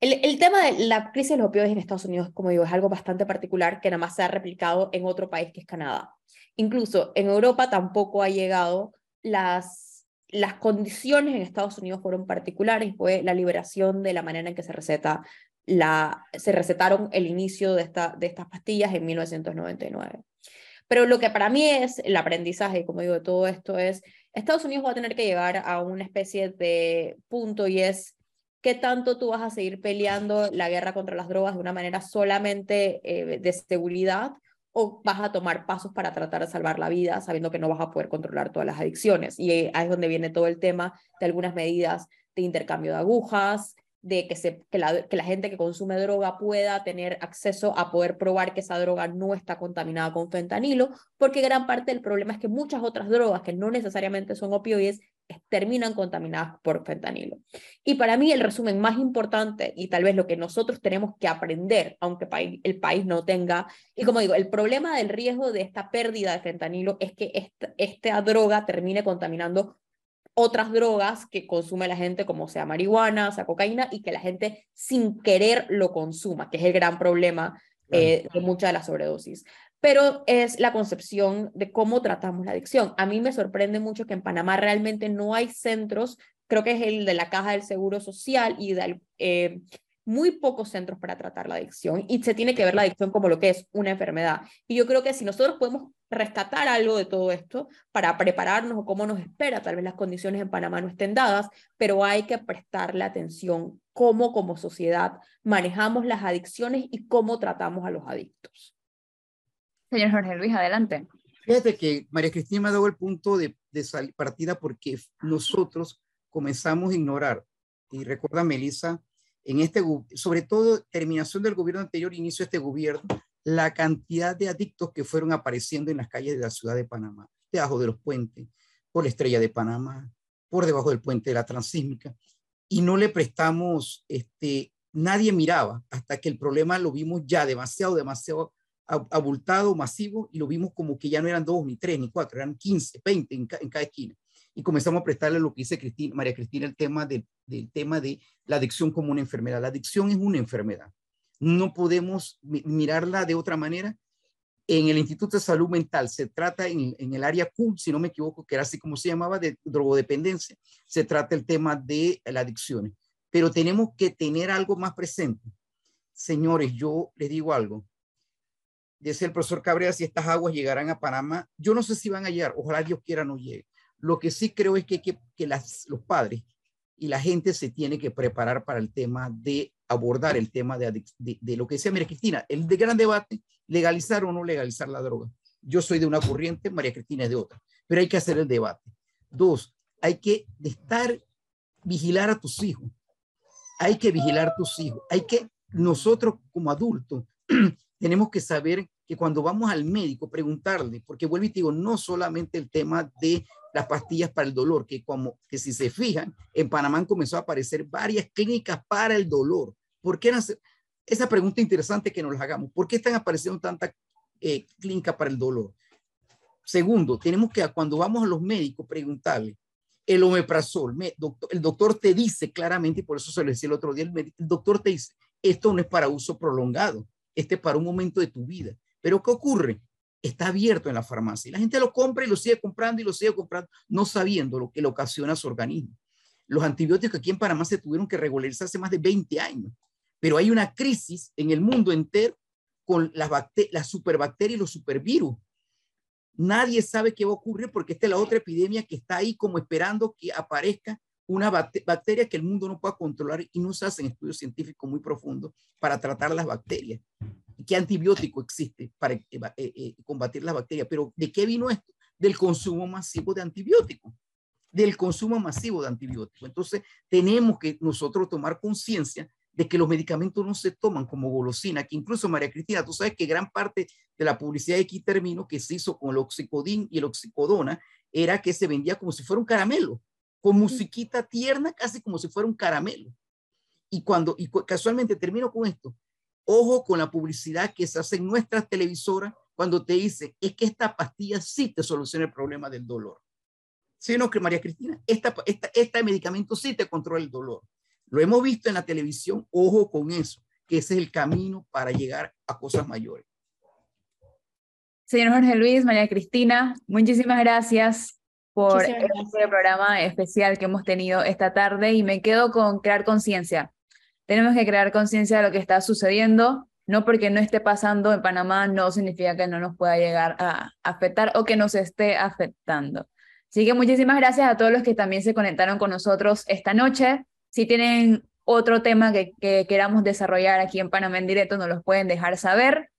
[SPEAKER 2] el, tema de la crisis de los opioides en Estados Unidos, como digo, es algo bastante particular que nada más se ha replicado en otro país que es Canadá. Incluso en Europa tampoco ha llegado las, las condiciones en Estados Unidos fueron particulares, fue la liberación de la manera en que se receta la, se recetaron el inicio de, esta, de estas pastillas en 1999. Pero lo que para mí es el aprendizaje, como digo, todo esto es, Estados Unidos va a tener que llegar a una especie de punto y es qué tanto tú vas a seguir peleando la guerra contra las drogas de una manera solamente eh, de seguridad o vas a tomar pasos para tratar de salvar la vida sabiendo que no vas a poder controlar todas las adicciones. Y ahí es donde viene todo el tema de algunas medidas de intercambio de agujas, de que, se, que, la, que la gente que consume droga pueda tener acceso a poder probar que esa droga no está contaminada con fentanilo, porque gran parte del problema es que muchas otras drogas que no necesariamente son opioides terminan contaminadas por fentanilo. Y para mí el resumen más importante y tal vez lo que nosotros tenemos que aprender, aunque el país no tenga, y como digo, el problema del riesgo de esta pérdida de fentanilo es que esta, esta droga termine contaminando otras drogas que consume la gente, como sea marihuana, sea cocaína, y que la gente sin querer lo consuma, que es el gran problema eh, de muchas de las sobredosis. Pero es la concepción de cómo tratamos la adicción. A mí me sorprende mucho que en Panamá realmente no hay centros, creo que es el de la Caja del Seguro Social y del, eh, muy pocos centros para tratar la adicción y se tiene que ver la adicción como lo que es una enfermedad. Y yo creo que si nosotros podemos rescatar algo de todo esto para prepararnos o cómo nos espera, tal vez las condiciones en Panamá no estén dadas, pero hay que prestarle atención cómo como sociedad manejamos las adicciones y cómo tratamos a los adictos.
[SPEAKER 5] Señor Jorge Luis, adelante.
[SPEAKER 3] Fíjate que María Cristina me ha dado el punto de, de partida porque nosotros comenzamos a ignorar, y recuerda Melissa, en este, sobre todo terminación del gobierno anterior, inicio de este gobierno, la cantidad de adictos que fueron apareciendo en las calles de la ciudad de Panamá, debajo de los puentes, por la estrella de Panamá, por debajo del puente de la Transísmica, y no le prestamos, este, nadie miraba hasta que el problema lo vimos ya demasiado, demasiado abultado, masivo, y lo vimos como que ya no eran dos, ni tres, ni cuatro, eran 15, 20 en, cada esquina y comenzamos a prestarle lo que dice Cristina, María Cristina, el tema del tema de la adicción como una enfermedad. La adicción es una enfermedad. No podemos mirarla de otra manera. En el Instituto de Salud Mental se trata en, en el área Q, si no me equivoco, que era así como se llamaba, de drogodependencia, se trata el tema de la adicción. Pero tenemos que tener algo más presente. Señores, yo les digo algo. Dice el profesor Cabrera, si estas aguas llegarán a Panamá, yo no sé si van a llegar, ojalá Dios quiera no llegue lo que sí creo es que, que, que las, los padres y la gente se tiene que preparar para el tema de abordar el tema de, de, lo que decía María Cristina, el de gran debate, legalizar o no legalizar la droga. Yo soy de una corriente, María Cristina es de otra, pero hay que hacer el debate. Dos, hay que estar, vigilar a tus hijos. Hay que vigilar a tus hijos. Hay que, nosotros como adultos, tenemos que saber que cuando vamos al médico, preguntarle, porque vuelvo y te digo, no solamente el tema de las pastillas para el dolor, que como que si se fijan, en Panamá comenzó a aparecer varias clínicas para el dolor. ¿Por qué esa pregunta interesante que nos la hagamos? ¿Por qué están apareciendo tantas eh, clínicas para el dolor? Segundo, tenemos que cuando vamos a los médicos preguntarle, el omeprazol, el doctor te dice claramente, y por eso se lo decía el otro día, el, el doctor te dice, esto no es para uso prolongado, este es para un momento de tu vida. Pero ¿qué ocurre? Está abierto en la farmacia. Y la gente lo compra y lo sigue comprando y lo sigue comprando, no sabiendo lo que le ocasiona a su organismo. Los antibióticos aquí en Panamá se tuvieron que regularizar hace más de 20 años, pero hay una crisis en el mundo entero con las, las superbacterias y los supervirus. Nadie sabe qué va a ocurrir porque esta es la otra epidemia que está ahí como esperando que aparezca una bacteria que el mundo no pueda controlar y no se hacen estudios científicos muy profundos para tratar las bacterias qué antibiótico existe para eh, eh, combatir las bacterias. Pero ¿de qué vino esto? Del consumo masivo de antibióticos, del consumo masivo de antibióticos. Entonces, tenemos que nosotros tomar conciencia de que los medicamentos no se toman como golosina, que incluso María Cristina, tú sabes que gran parte de la publicidad de aquí termino que se hizo con el oxicodín y el oxicodona era que se vendía como si fuera un caramelo, con musiquita tierna, casi como si fuera un caramelo. Y cuando, y casualmente termino con esto, Ojo con la publicidad que se hace en nuestras televisoras cuando te dice, es que esta pastilla sí te soluciona el problema del dolor. ¿Sí no, que María Cristina? Esta, esta, este medicamento sí te controla el dolor. Lo hemos visto en la televisión, ojo con eso, que ese es el camino para llegar a cosas mayores.
[SPEAKER 5] Señor Jorge Luis, María Cristina, muchísimas gracias por este programa especial que hemos tenido esta tarde y me quedo con crear conciencia. Tenemos que crear conciencia de lo que está sucediendo, no porque no esté pasando en Panamá no significa que no nos pueda llegar a afectar o que nos esté afectando. Así que muchísimas gracias a todos los que también se conectaron con nosotros esta noche. Si tienen otro tema que, que queramos desarrollar aquí en Panamá en directo, nos los pueden dejar saber.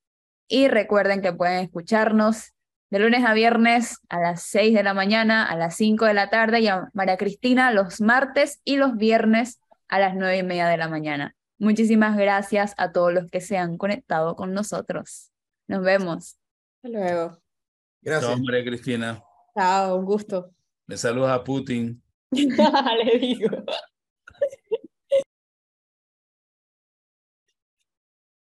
[SPEAKER 5] Y recuerden que pueden escucharnos de lunes a viernes a las 6 de la mañana, a las 5 de la tarde y a María Cristina los martes y los viernes a las 9 y media de la mañana. Muchísimas gracias a todos los que se han conectado con nosotros. Nos vemos.
[SPEAKER 2] Hasta luego.
[SPEAKER 4] Gracias. Chao, María Cristina.
[SPEAKER 2] Chao, un gusto.
[SPEAKER 4] Me saluda a Putin.
[SPEAKER 2] Le digo.